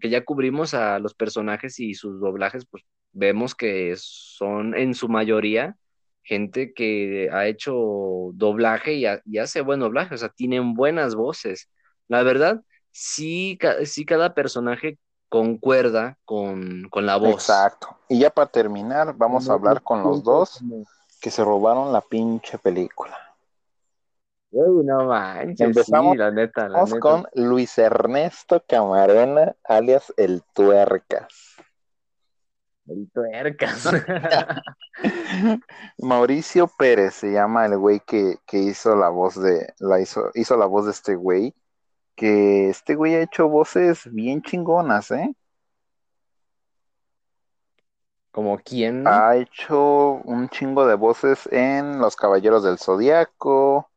S3: que ya cubrimos a los personajes y sus doblajes, pues vemos que son en su mayoría gente que ha hecho doblaje y, ha- y hace buen doblaje, o sea, tienen buenas voces. La verdad, sí, ca- sí cada personaje concuerda con, con la voz.
S2: Exacto. Y ya para terminar, vamos a hablar con los dos que se robaron la pinche película.
S3: Uy, no manches,
S2: Empezamos-
S3: sí, la neta, la neta.
S2: con Luis Ernesto Camarena, alias El Tuercas.
S3: El tuercas.
S2: Mauricio Pérez se llama el güey que, que hizo la voz de, la hizo, hizo la voz de este güey. Que este güey ha hecho voces bien chingonas, ¿eh?
S3: ¿Como quién?
S2: Ha hecho un chingo de voces en Los Caballeros del Zodiaco.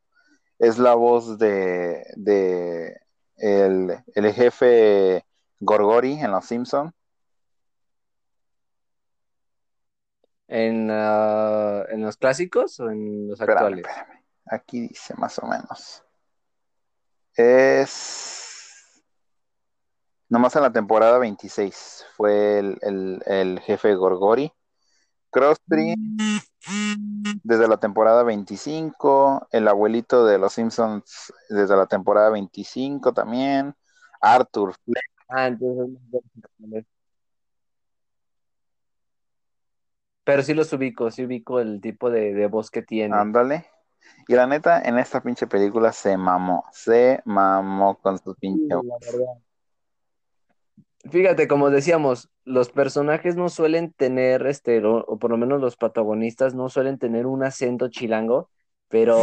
S2: Es la voz de, de el, el jefe Gorgori en Los Simpson.
S3: ¿En, ah, ¿En los clásicos o en los
S2: Espérame,
S3: actuales?
S2: espérame. Aquí dice más o menos. Es. Nomás en la temporada 26 fue el, el- el jefe Gorgori. Crosby desde la temporada 25. El abuelito de los Simpsons desde la temporada 25 también. Arthur Fleck.
S3: Ah, entonces. Pero sí los ubico, sí ubico el tipo de, de voz que tiene.
S2: Ándale. Y la neta, en esta pinche película se mamó. Se mamó con su pinche.
S3: Sí, la verdad. Fíjate, como decíamos, los personajes no suelen tener, este, o, o por lo menos los protagonistas no suelen tener un acento chilango, pero,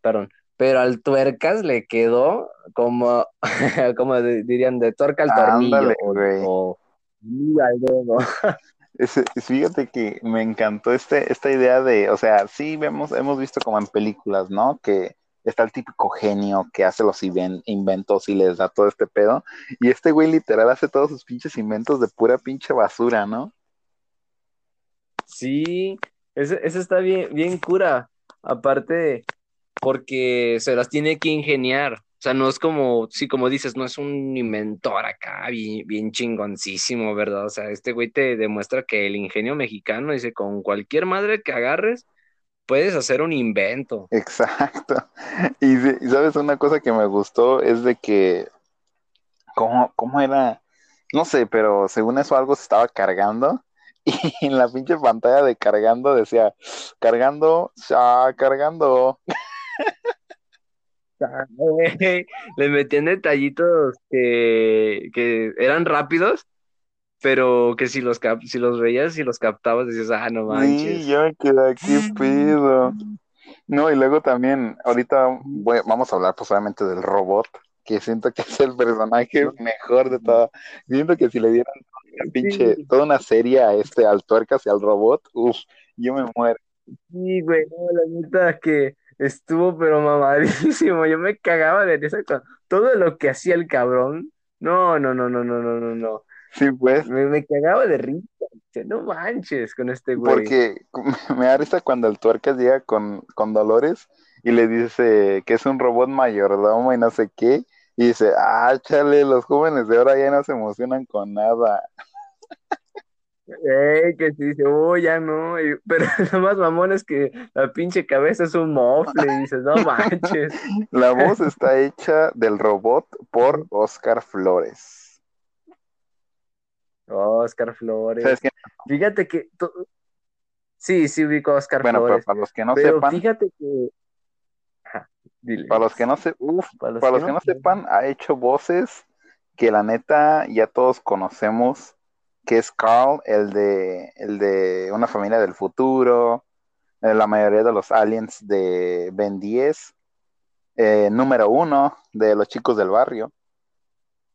S3: perdón, pero al tuercas le quedó como, como di- dirían, de tuerca al tornillo,
S2: Ándale,
S3: o,
S2: güey.
S3: o.
S2: Ese- fíjate que me encantó este, esta idea de, o sea, sí vemos, hemos visto como en películas, ¿no? Que está el típico genio que hace los inven- inventos y les da todo este pedo. Y este güey literal hace todos sus pinches inventos de pura pinche basura, ¿no?
S3: Sí, ese está bien, bien cura. Aparte, porque se las tiene que ingeniar. O sea, no es como, sí, como dices, no es un inventor acá, bien, bien chingoncísimo, ¿verdad? O sea, este güey te demuestra que el ingenio mexicano, dice, con cualquier madre que agarres, puedes hacer un invento.
S2: Exacto. Y, y sabes, una cosa que me gustó es de que, ¿cómo, cómo era? No sé, pero según eso algo se estaba cargando y en la pinche pantalla de cargando decía, cargando, ya, cargando.
S3: Le metían detallitos que, que eran rápidos, pero que si los, cap- si los veías y los captabas, decías, ah, no manches.
S2: Sí, yo me quedé aquí, pido. No, y luego también, ahorita voy- vamos a hablar pues obviamente del robot, que siento que es el personaje mejor de todo. Siento que si le dieran una pinche,
S3: Sí.
S2: toda una serie a este, al tuercas y al robot, uff, yo me muero.
S3: Sí, güey, no, la neta que estuvo pero mamadísimo. Yo me cagaba de risa con todo lo que hacía el cabrón. No, no, no, no, no, no, no, no.
S2: Sí, pues,
S3: Me, me cagaba de risa. No manches con este güey.
S2: porque me da risa cuando el tuercas llega con, con Dolores y le dice que es un robot mayordomo y no sé qué, y dice, ah, chale, los jóvenes de ahora ya no se emocionan con nada.
S3: Ey, que sí, dice, oh, ya no. pero lo más mamón es que la pinche cabeza es un mofle. Y dices, no manches.
S2: La voz está hecha del robot por Oscar Flores.
S3: Oscar Flores. Fíjate que. Sí, sí ubico a Oscar
S2: Flores.
S3: Bueno, pero
S2: para los que no sepan.
S3: Fíjate que.
S2: para los que no se, para los, que, no sepan, ha hecho voces que la neta ya todos conocemos que es Carl, el de, el de Una familia del futuro, eh, la mayoría de los aliens de Ben 10, eh, número uno de los chicos del barrio,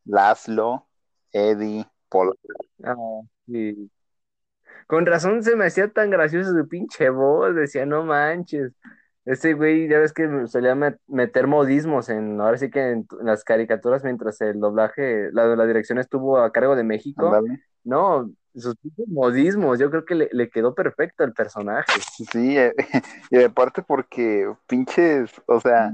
S2: Laszlo, Eddie, Paul.
S3: Ah, Con razón se me hacía tan gracioso su pinche voz, decía, no manches. Ese güey, ya ves que solía meter modismos en, ahora sí que en, las caricaturas, mientras el doblaje, la, la dirección estuvo a cargo de México. No, sus modismos, yo creo que le, quedó perfecto al personaje.
S2: Sí, eh, y aparte porque pinches, o sea,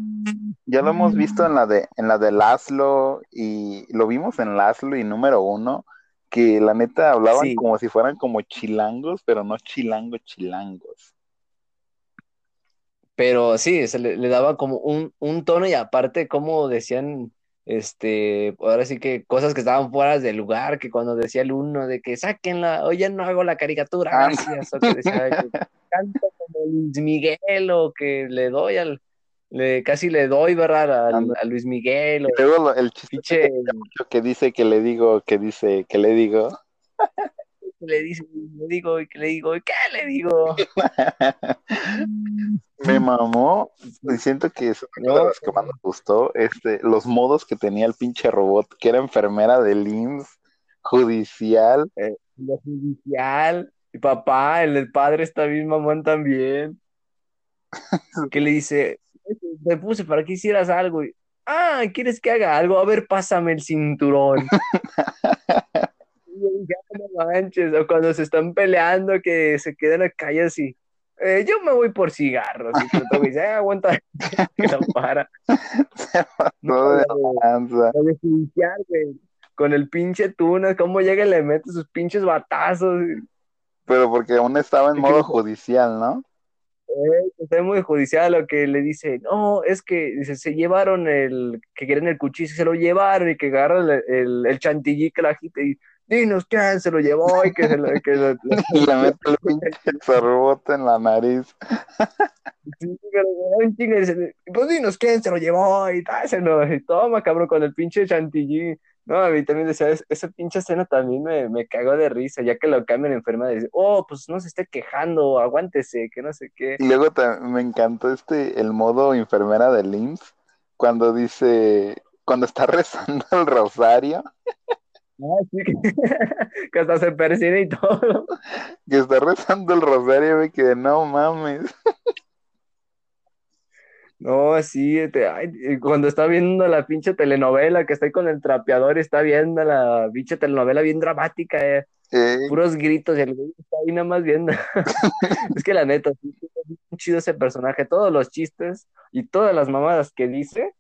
S2: ya lo hemos visto en la de, en la de Laszlo, y lo vimos en Laszlo y número uno, que la neta hablaban como si fueran como chilangos, pero no chilangos, chilangos.
S3: Pero sí, se le, daba como un, un, tono y aparte como decían, este, ahora sí que cosas que estaban fuera del lugar, que cuando decía el uno de que sáquenla, oye, no hago la caricatura, ah, gracias, o que decía que canto como Luis Miguel o que le doy al, le, casi le doy, ¿verdad? A, Luis Miguel. O,
S2: luego el chiste que dice que le digo, que dice que le digo.
S3: le dice, le digo, y que le digo, ¿qué le digo?
S2: me mamó y siento que es una de las que más me gustó, este, los modos que tenía el pinche robot, que era enfermera de IMSS, judicial.
S3: Eh, judicial, y papá, el del padre está bien mamón también. que le dice, me puse para que hicieras algo. ah, ¿quieres que haga algo? A ver, pásame el cinturón. no manches, o cuando se están peleando que se quedan acá calle así. Eh, yo me voy por cigarros. Y todo dice, aguanta, que para. no, de Con el pinche tuna, cómo llega y le mete sus pinches batazos.
S2: Pero porque aún estaba en modo judicial, ¿no?
S3: Eh, está muy judicial lo que le dice, no, es que dice, se llevaron el, que quieren el cuchillo, se lo llevaron y que agarran el, el, el chantilly que la agita y dinos quién se lo llevó y que se lo... Que le
S2: mete el pinche en la nariz.
S3: Sí, pero un chingue, pues dinos quién se lo llevó y dáselo, y toma cabrón con el pinche chantilly. No, a mí también decía, esa pinche escena también me, me cagó de risa, ya que lo cambian enferma, dice, oh, pues no se esté quejando, aguántese, que no sé qué.
S2: Y luego me encantó este, el modo enfermera de Lynx, cuando dice, cuando está rezando el rosario.
S3: Ah, que, hasta se persigue y todo.
S2: Que está rezando el rosario y que no mames.
S3: No, sí, este, cuando está viendo la pinche telenovela, que ahí con el trapeador y está viendo la pinche telenovela bien dramática, eh. puros gritos y el güey está ahí nada más viendo. es que la neta, sí, es chido ese personaje, todos los chistes y todas las mamadas que dice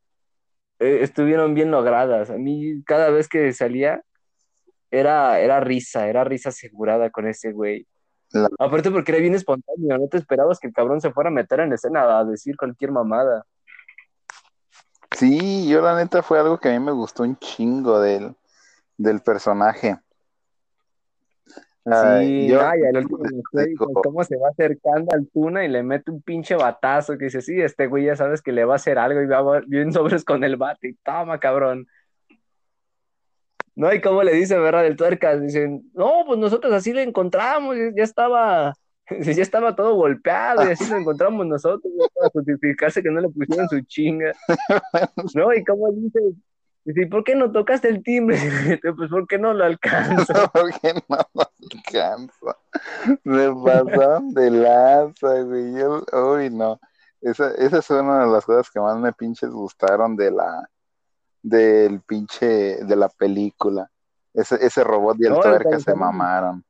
S3: eh, estuvieron bien logradas. A mí cada vez que salía era, era risa, era risa asegurada con ese güey. Aparte porque era bien espontáneo, no te esperabas que el cabrón se fuera a meter en escena a decir cualquier mamada.
S2: Sí, yo la neta fue algo que a mí me gustó un chingo del, del personaje.
S3: Sí, yo, el último cómo se va acercando al Tuna y le mete un pinche batazo que dice, sí, este güey ya sabes que le va a hacer algo y va bien sobres con el bate y toma, cabrón. ¿No? Y como le dice, ¿verdad? Del tuercas, dicen, no, pues nosotros así lo encontramos, ya estaba, ya estaba todo golpeado y así lo encontramos nosotros, para justificarse que no le pusieron su chinga, ¿no? Y como dice, dice, ¿por qué no tocaste el timbre? pues ¿por qué no lo alcanzo?
S2: ¿Por qué no lo alcanzo? Me pasaron de laza, güey, uy, no. Esa, esa es una de las cosas que más me pinches gustaron de la, del pinche, de la película. Ese, ese robot y el tuerca se mamaron.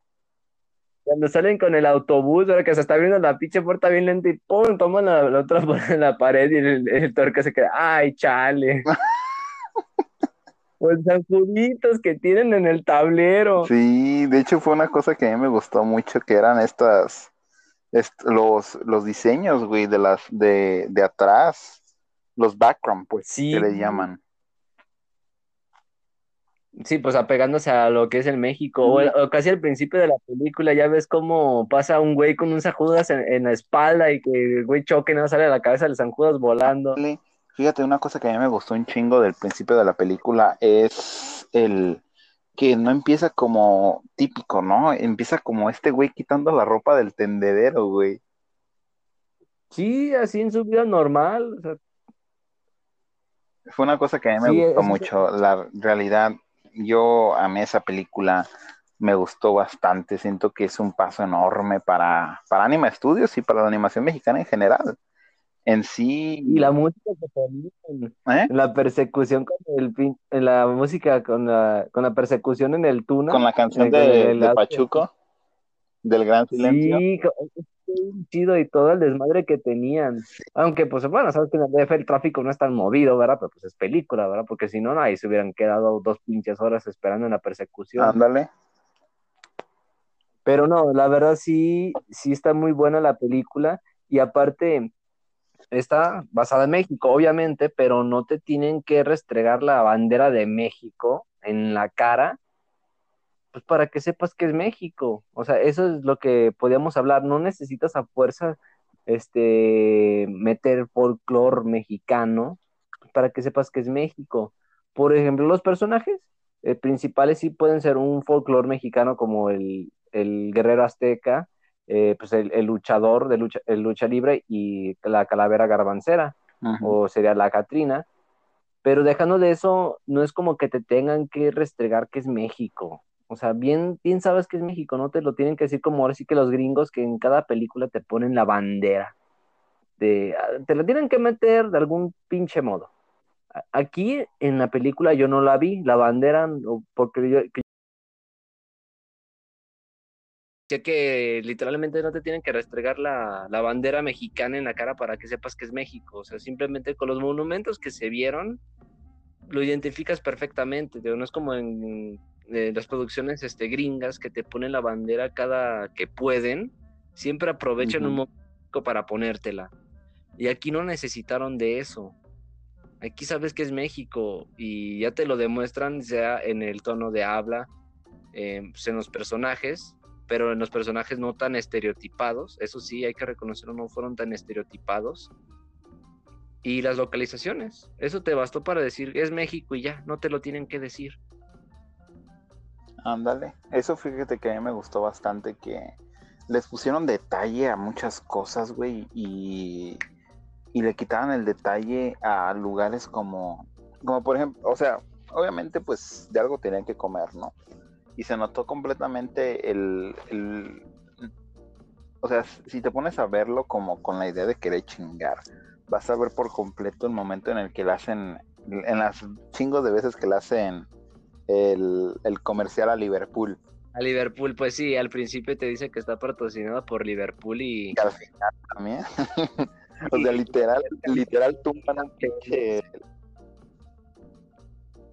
S3: Cuando salen con el autobús, ahora que se está viendo la pinche puerta bien lenta y ¡pum! toman la, la otra por la pared y el, el tuerca se queda, ¡ay, chale! O el sanjuditos que tienen en el tablero.
S2: Sí, de hecho fue una cosa que a mí me gustó mucho, que eran estas, est- los, los diseños, güey, de las, de, de atrás, los background, pues,
S3: Sí.
S2: que le llaman.
S3: Sí, pues apegándose a lo que es el México, o, o casi al principio de la película, ya ves cómo pasa un güey con un San en, en la espalda y que el güey choque y no sale de la cabeza del San Judas volando.
S2: Fíjate, una cosa que a mí me gustó un chingo del principio de la película es el que no empieza como típico, ¿no? Empieza como este güey quitando la ropa del tendedero, güey.
S3: Sí, así en su vida normal. o sea,
S2: Fue una cosa que a mí me
S3: Sí,
S2: gustó mucho. La realidad, yo amé esa película, me gustó bastante. Siento que es un paso enorme para, para Anima Studios y para la animación mexicana en general. En sí,
S3: y la música que ponían,
S2: ¿eh?
S3: la persecución con el pin- la música con la, con la persecución en el Tuna.
S2: con la canción de. Pachuco, del Gran Silencio.
S3: Sí, chido y todo el desmadre que tenían. Aunque, pues bueno, sabes que en el DF el tráfico no es tan movido, ¿verdad? Pero pues es película, ¿verdad? Porque si no, ahí se hubieran quedado dos pinches horas esperando en la persecución.
S2: Ándale.
S3: Pero no, la verdad sí, sí está muy buena la película y aparte está basada en México, obviamente, pero no te tienen que restregar la bandera de México en la cara, pues para que sepas que es México. O sea, eso es lo que podíamos hablar. No necesitas a fuerza este, meter folclore mexicano para que sepas que es México. Por ejemplo, los personajes eh, principales sí pueden ser un folclore mexicano como el, el guerrero azteca, eh, pues el, el luchador de lucha, el lucha libre y la calavera garbancera, o sería la Catrina. Pero dejando de eso, no es como que te tengan que restregar que es México. O sea, bien, bien sabes que es México, no te lo tienen que decir como ahora sí que los gringos que en cada película te ponen la bandera. De, ah, te la tienen que meter de algún pinche modo. Aquí en la película yo no la vi, la bandera, porque yo, que- que literalmente no te tienen que restregar la, la bandera mexicana en la cara para que sepas que es México. O sea, simplemente con los monumentos que se vieron, lo identificas perfectamente. digo, No es como en eh, las producciones este, gringas que te ponen la bandera cada que pueden. Siempre aprovechan un momento para ponértela. Y aquí no necesitaron de eso. Aquí sabes que es México y ya te lo demuestran, sea en el tono de habla, eh, pues, en los personajes, pero en los personajes no tan estereotipados. Eso sí, hay que reconocerlo, no fueron tan estereotipados. Y las localizaciones, eso te bastó para decir es México y ya, no te lo tienen que decir.
S2: Ándale. Eso fíjate que a mí me gustó bastante que les pusieron detalle a muchas cosas, güey, y, y le quitaban el detalle a lugares como, como por ejemplo, o sea, obviamente pues de algo tenían que comer, ¿no? Y se notó completamente el, el- o sea, si te pones a verlo como con la idea de querer chingar, vas a ver por completo el momento en el que le hacen, en las chingos de veces que le hacen el, el comercial a Liverpool.
S3: A Liverpool, pues sí, al principio te dice que está patrocinado por Liverpool y
S2: Y al final también. o sea, literal, literal tumban un pinche.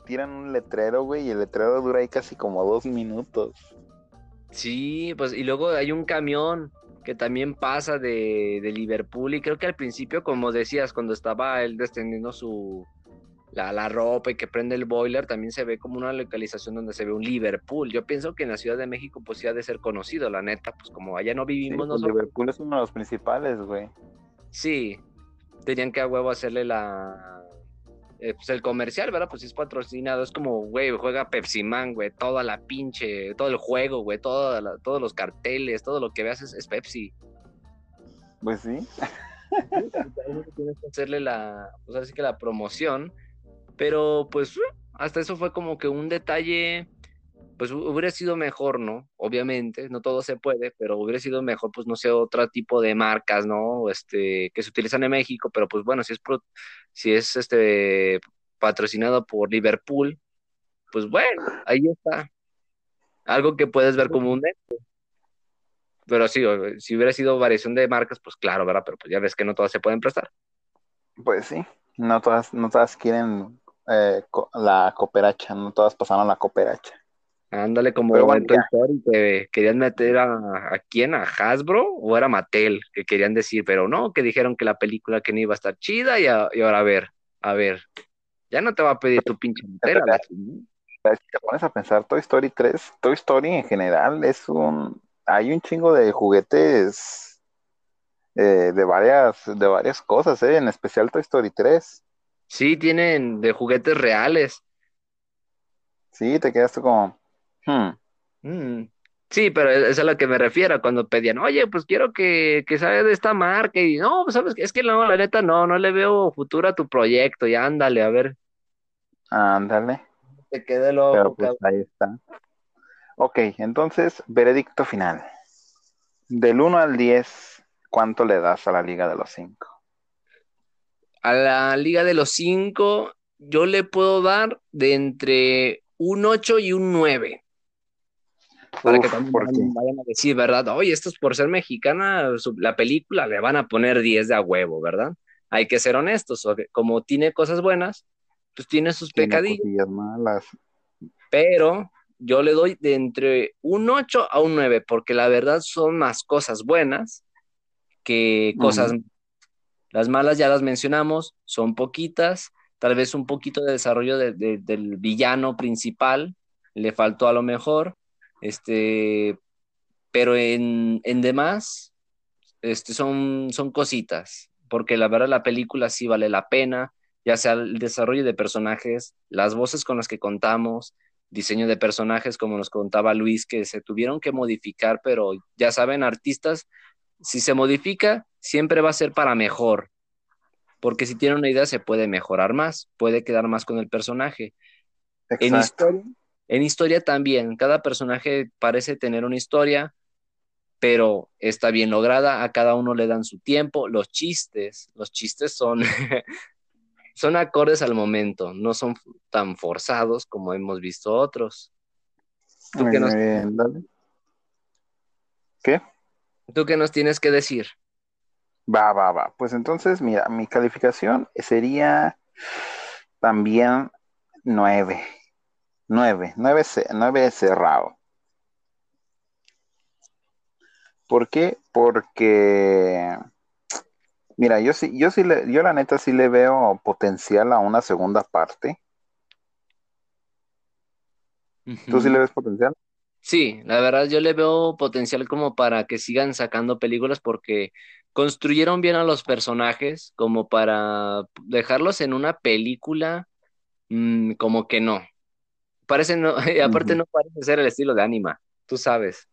S2: Tiran un letrero, güey, y el letrero dura ahí casi como dos minutos.
S3: Sí, pues y luego hay un camión que también pasa de, de Liverpool y creo que al principio, como decías, cuando estaba él descendiendo su la, la ropa y que prende el boiler, también se ve como una localización donde se ve un Liverpool. Yo pienso que en la Ciudad de México pues sí ha de ser conocido, la neta, pues como allá no
S2: Sí,
S3: vivimos
S2: pues,
S3: nosotros,
S2: Liverpool es uno de los principales, güey.
S3: sí, tenían que a huevo hacerle la eh, pues el comercial, ¿verdad? Pues sí es patrocinado, es como, güey, juega Pepsi Man, güey, toda la pinche, todo el juego, güey, la- todos los carteles, todo lo que veas es, es Pepsi.
S2: Pues sí.
S3: Tienes que hacerle la, pues así que la promoción, pero pues hasta eso fue como que un detalle, pues hu- hubiera sido mejor, ¿no? Obviamente, no todo se puede, pero hubiera sido mejor, pues no sé, otro tipo de marcas, ¿no? Este, que se utilizan en México, pero pues bueno, si es, pro- si es este patrocinado por Liverpool, pues bueno, ahí está. Algo que puedes ver comúnmente. Pero sí, si hubiera sido variación de marcas, pues claro, ¿verdad? Pero pues ya ves que no todas se pueden prestar.
S2: Pues sí. No todas, no todas quieren eh, la cooperacha, no todas pasaron la cooperacha.
S3: Ándale, como en Toy Story, que querían meter a, a quién, a Hasbro o era Mattel, que querían decir, pero no, que dijeron que la película que no iba a estar chida y, ahora a ver, a ver, ya no te va a pedir tu pinche Mattel.
S2: Si te pones a pensar, Toy Story 3, Toy Story en general es un, hay un chingo de juguetes eh, de varias, de varias cosas, eh, en especial Toy Story 3.
S3: Sí, tienen de juguetes reales.
S2: Sí, te quedaste como,
S3: Hmm. Mm. Sí, pero es a lo que me refiero cuando pedían, oye, pues quiero que, que salga de esta marca y no, pues sabes, es que no, la neta no, no le veo futuro a tu proyecto y ándale, a ver.
S2: Ándale.
S3: Te quede loco.
S2: Pero pues ahí está. Ok, entonces, veredicto final. Del 1 al 10, ¿cuánto le das a la Liga de los 5?
S3: A la Liga de los 5, yo le puedo dar de entre un 8 y un 9 para que también vayan, a decir, ¿verdad? Oye, esto es por ser mexicana, la película le van a poner 10 de a huevo, ¿verdad? Hay que ser honestos, como tiene cosas buenas, pues tiene sus pecadillos.
S2: malas.
S3: Pero yo le doy de entre un 8 a un 9, porque la verdad son más cosas buenas que cosas Las malas ya las mencionamos, son poquitas, tal vez un poquito de desarrollo del villano principal, le faltó a lo mejor, este, pero en, en demás, este, son, son cositas, porque la verdad la película sí vale la pena, ya sea el desarrollo de personajes, las voces con las que contamos, diseño de personajes, como nos contaba Luis, que se tuvieron que modificar, pero ya saben, artistas, si se modifica, siempre va a ser para mejor, porque si tiene una idea se puede mejorar más, puede quedar más con el personaje. En historia, en historia también, cada personaje parece tener una historia, pero está bien lograda, a cada uno le dan su tiempo, los chistes, los chistes son, son acordes al momento, no son tan forzados como hemos visto otros.
S2: ¿Tú qué, nos... ¿Qué?
S3: ¿Tú qué nos tienes que decir?
S2: Va, va, va. Pues entonces, mira, mi calificación sería también nueve. Nueve, nueve, nueve cerrado. ¿Por qué? Porque, mira, yo sí, yo sí le, yo la neta sí le veo potencial a una segunda parte. ¿Tú sí le ves potencial?
S3: Sí, la verdad yo le veo potencial como para que sigan sacando películas porque construyeron bien a los personajes como para dejarlos en una película, mm, como que no. Parece no, aparte no parece ser el estilo de Anima, tú sabes.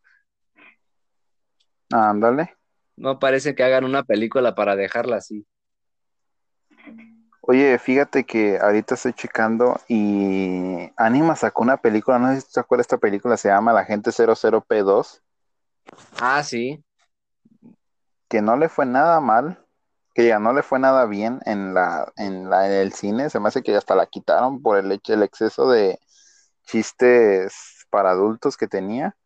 S2: Ándale.
S3: No parece que hagan una película para dejarla así.
S2: Oye, fíjate que ahorita estoy checando y Anima sacó una película, no sé si te acuerdas esta película, se llama La Gente 00P2.
S3: Ah, sí.
S2: Que no le fue nada mal, que ya no le fue nada bien en la, en la, en el cine, se me hace que hasta la quitaron por el, el exceso de, chistes para adultos que tenía.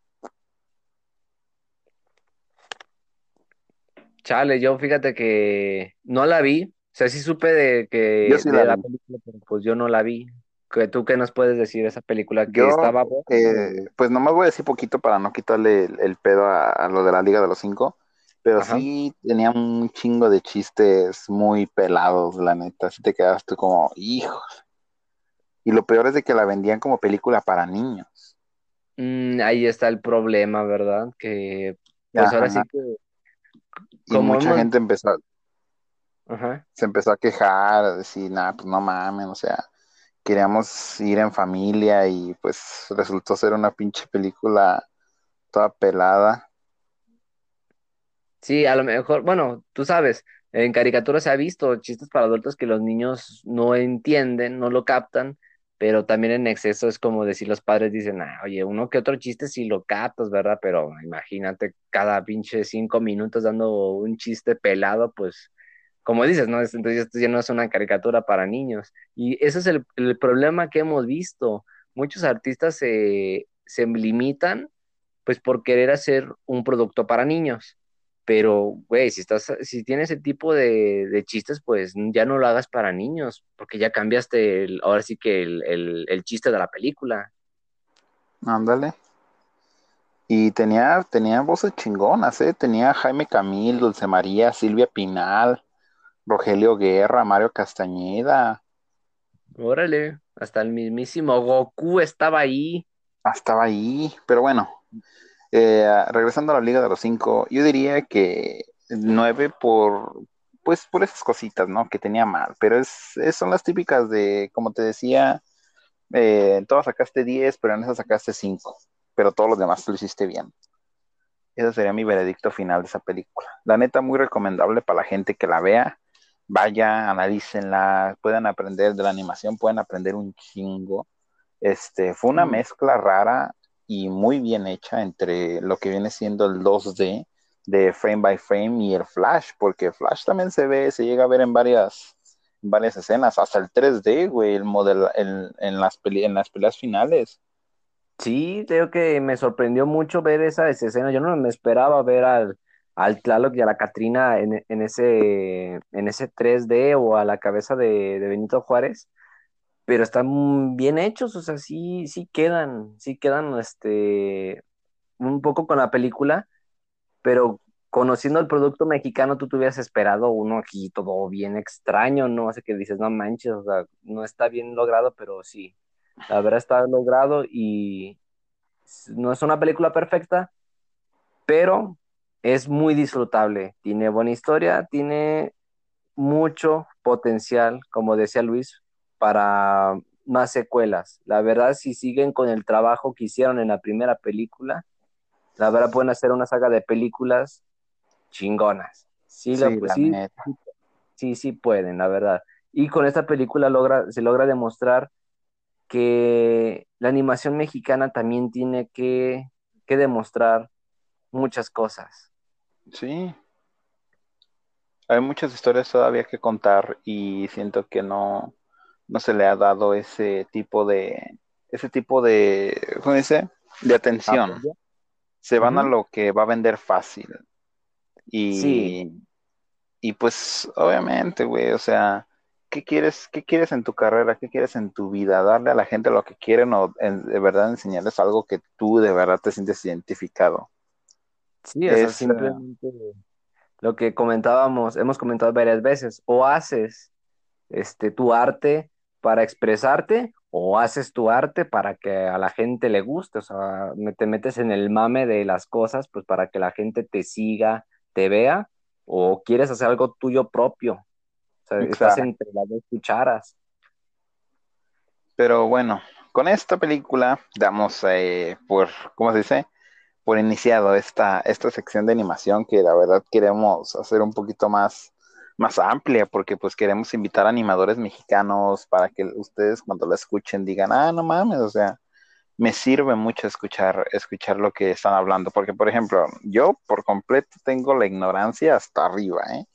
S3: Chale, yo fíjate que no la vi. O sea, sí supe de que la, película, pero pues yo no la vi. ¿Tú qué nos puedes decir de esa película que estaba?
S2: Eh, pues nomás voy a decir poquito para no quitarle el, pedo a, lo de la Liga de los Cinco. Pero sí tenía un chingo de chistes muy pelados, la neta. Así te quedaste como, hijos. Y lo peor es de que la vendían como película para niños.
S3: Mm, ahí está el problema, ¿verdad? Que pues ahora sí que...
S2: Y mucha gente empezó... Se empezó a quejar, a decir, nada, pues no mames, o sea, queríamos ir en familia y pues resultó ser una pinche película toda pelada.
S3: Sí, a lo mejor, bueno, tú sabes, en caricaturas se ha visto chistes para adultos que los niños no entienden, no lo captan, pero también en exceso es como decir los padres dicen, ah, oye, uno que otro chiste si lo captas, ¿verdad? Pero imagínate cada pinche cinco minutos dando un chiste pelado, pues, como dices, ¿no? Entonces esto ya no es una caricatura para niños. Y ese es el, problema que hemos visto. Muchos artistas se, se limitan, pues, por querer hacer un producto para niños. Pero, güey, si estás, si tienes ese tipo de, chistes, pues ya no lo hagas para niños, porque ya cambiaste el, ahora sí que el, el chiste de la película.
S2: Ándale. Y tenía, tenía voces chingonas, ¿eh? Tenía Jaime Camil, Dulce María, Silvia Pinal, Rogelio Guerra, Mario Castañeda.
S3: Órale, hasta el mismísimo Goku estaba ahí.
S2: Ah, estaba ahí, pero bueno, eh, regresando a la Liga de los Cinco, yo diría que nueve por, pues por esas cositas, ¿no? Que tenía mal, pero es, son las típicas de, como te decía, eh, en todas sacaste diez, pero en esas sacaste cinco pero todos los demás lo hiciste bien. Ese sería mi veredicto final de esa película. La neta, muy recomendable para la gente que la vea. Vaya, analícenla, puedan aprender de la animación, pueden aprender un chingo. Este, fue una mm. mezcla rara y muy bien hecha entre lo que viene siendo el 2D de frame by frame y el Flash, porque Flash también se ve, se llega a ver en varias, varias escenas, hasta el 3D, güey, el modelo, en, las en las peleas finales
S3: Sí, creo que me sorprendió mucho ver esa, escena. Yo no me esperaba ver al, al Tlaloc y a la Catrina en, en, ese, en ese 3D o a la cabeza de, Benito Juárez, pero están bien hechos, o sea, sí, sí quedan, sí quedan este, un poco con la película, pero conociendo el producto mexicano, tú te hubieras esperado uno aquí todo bien extraño, ¿no? Así que dices, no manches, o sea, no está bien logrado, pero sí, la verdad está logrado y no es una película perfecta, pero es muy disfrutable. Tiene buena historia, tiene mucho potencial, como decía Luis, para más secuelas. La verdad, si siguen con el trabajo que hicieron en la primera película, la verdad pueden hacer una saga de películas chingonas. Sí, sí, sí, sí, pueden, la verdad. Y con esta película logra, se logra demostrar que la animación mexicana también tiene que, demostrar muchas cosas.
S2: Sí. Hay muchas historias todavía que contar y siento que no, no se le ha dado ese tipo de, ese tipo de, ¿cómo dice? De atención. Se van a lo que va a vender fácil. Y, sí. y pues, obviamente, güey, o sea, ¿qué quieres, qué quieres en tu carrera? ¿Qué quieres en tu vida? ¿Darle a la gente lo que quieren o de verdad enseñarles algo que tú de verdad te sientes identificado?
S3: Sí, es, eh, simplemente lo que comentábamos, hemos comentado varias veces, o haces este, tu arte para expresarte o haces tu arte para que a la gente le guste, o sea, te metes en el mame de las cosas, pues para que la gente te siga, te vea, o quieres hacer algo tuyo propio, estás entre las dos cucharas.
S2: Pero bueno, con esta película damos eh, por, ¿cómo se dice? Por iniciado esta, esta sección de animación que la verdad queremos hacer un poquito más, más amplia porque pues queremos invitar animadores mexicanos para que ustedes cuando la escuchen digan, ah, no mames, o sea, me sirve mucho escuchar, escuchar lo que están hablando, porque por ejemplo, yo por completo tengo la ignorancia hasta arriba, ¿eh?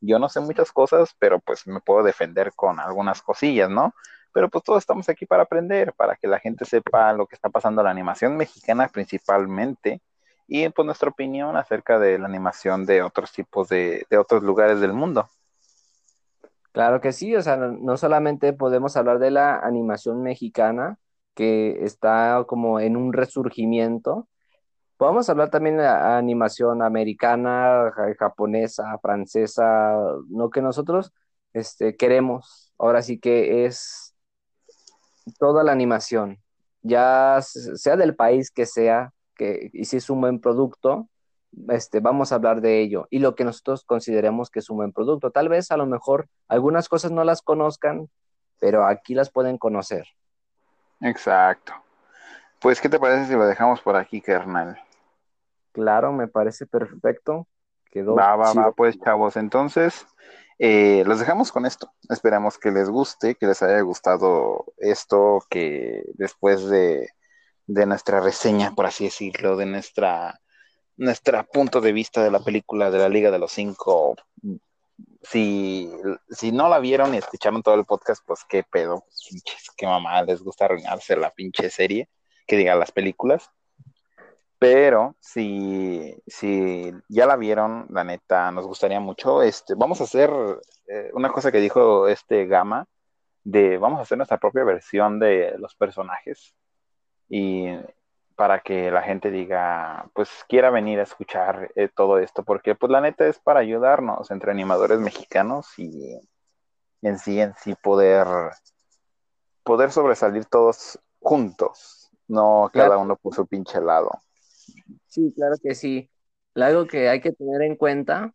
S2: yo no sé muchas cosas, pero pues me puedo defender con algunas cosillas, ¿no? Pero pues todos estamos aquí para aprender, para que la gente sepa lo que está pasando en la animación mexicana principalmente y pues nuestra opinión acerca de la animación de otros tipos de, de otros lugares del mundo.
S3: Claro que sí, o sea, no solamente podemos hablar de la animación mexicana, que está como en un resurgimiento, Podemos hablar también de animación americana, japonesa, francesa, lo que nosotros este, queremos. Ahora sí que es toda la animación, ya sea del país que sea, que, y si es un buen producto, este, vamos a hablar de ello y lo que nosotros consideremos que es un buen producto. Tal vez a lo mejor algunas cosas no las conozcan, pero aquí las pueden conocer.
S2: Exacto. Pues, ¿qué te parece si lo dejamos por aquí, carnal?
S3: Claro, me parece perfecto.
S2: Quedó va, va, va, pues chavos. Entonces, eh, los dejamos con esto. Esperamos que les guste, que les haya gustado esto, que después de, de nuestra reseña, por así decirlo, de nuestra, nuestra punto de vista de la película de la Liga de los Cinco, si, si no la vieron y escucharon todo el podcast, pues qué pedo, pinches, qué mamá les gusta arruinarse la pinche serie, que diga las películas. Pero si, si ya la vieron, la neta, nos gustaría mucho. Este, vamos a hacer eh, una cosa que dijo este Gama, de vamos a hacer nuestra propia versión de los personajes. Y para que la gente diga, pues quiera venir a escuchar eh, todo esto, porque pues la neta es para ayudarnos entre animadores mexicanos y en sí, en sí poder, poder sobresalir todos juntos, no cada uno por su pinche lado.
S3: Sí, claro que sí. Algo que hay que tener en cuenta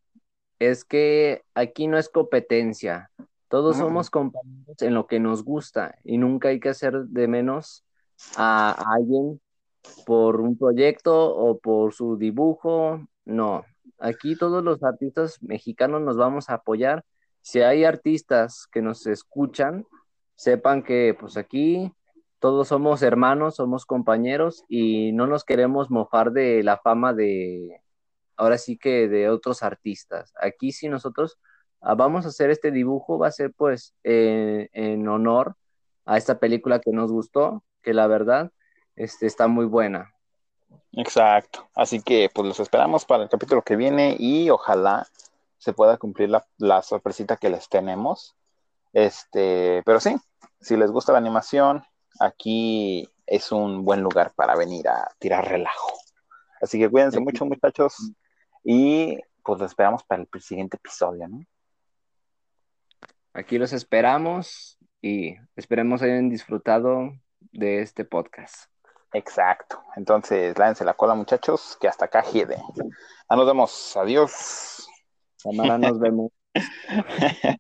S3: es que aquí no es competencia. Todos somos compañeros en lo que nos gusta y nunca hay que hacer de menos a alguien por un proyecto o por su dibujo. No, aquí todos los artistas mexicanos nos vamos a apoyar. Si hay artistas que nos escuchan, sepan que pues aquí todos somos hermanos, somos compañeros y no nos queremos mofar de la fama de, ahora sí que de otros artistas. Aquí si nosotros ah, vamos a hacer este dibujo, va a ser pues en honor a esta película que nos gustó, que la verdad este, está muy buena.
S2: Exacto. Así que pues los esperamos para el capítulo que viene y ojalá se pueda cumplir la, la sorpresita que les tenemos. Este, pero sí, si les gusta la animación, aquí es un buen lugar para venir a tirar relajo. Así que cuídense mucho, muchachos, y pues los esperamos para el siguiente episodio, ¿no?
S3: Aquí los esperamos y esperemos hayan disfrutado de este podcast.
S2: Exacto. Entonces, lávense la cola, muchachos, que hasta acá hiede. Ah, nos vemos. Adiós.
S3: Samara, nos vemos.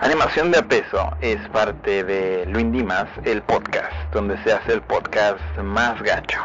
S2: Animación de peso es parte de Luis Dimas, el podcast, donde se hace el podcast más gacho.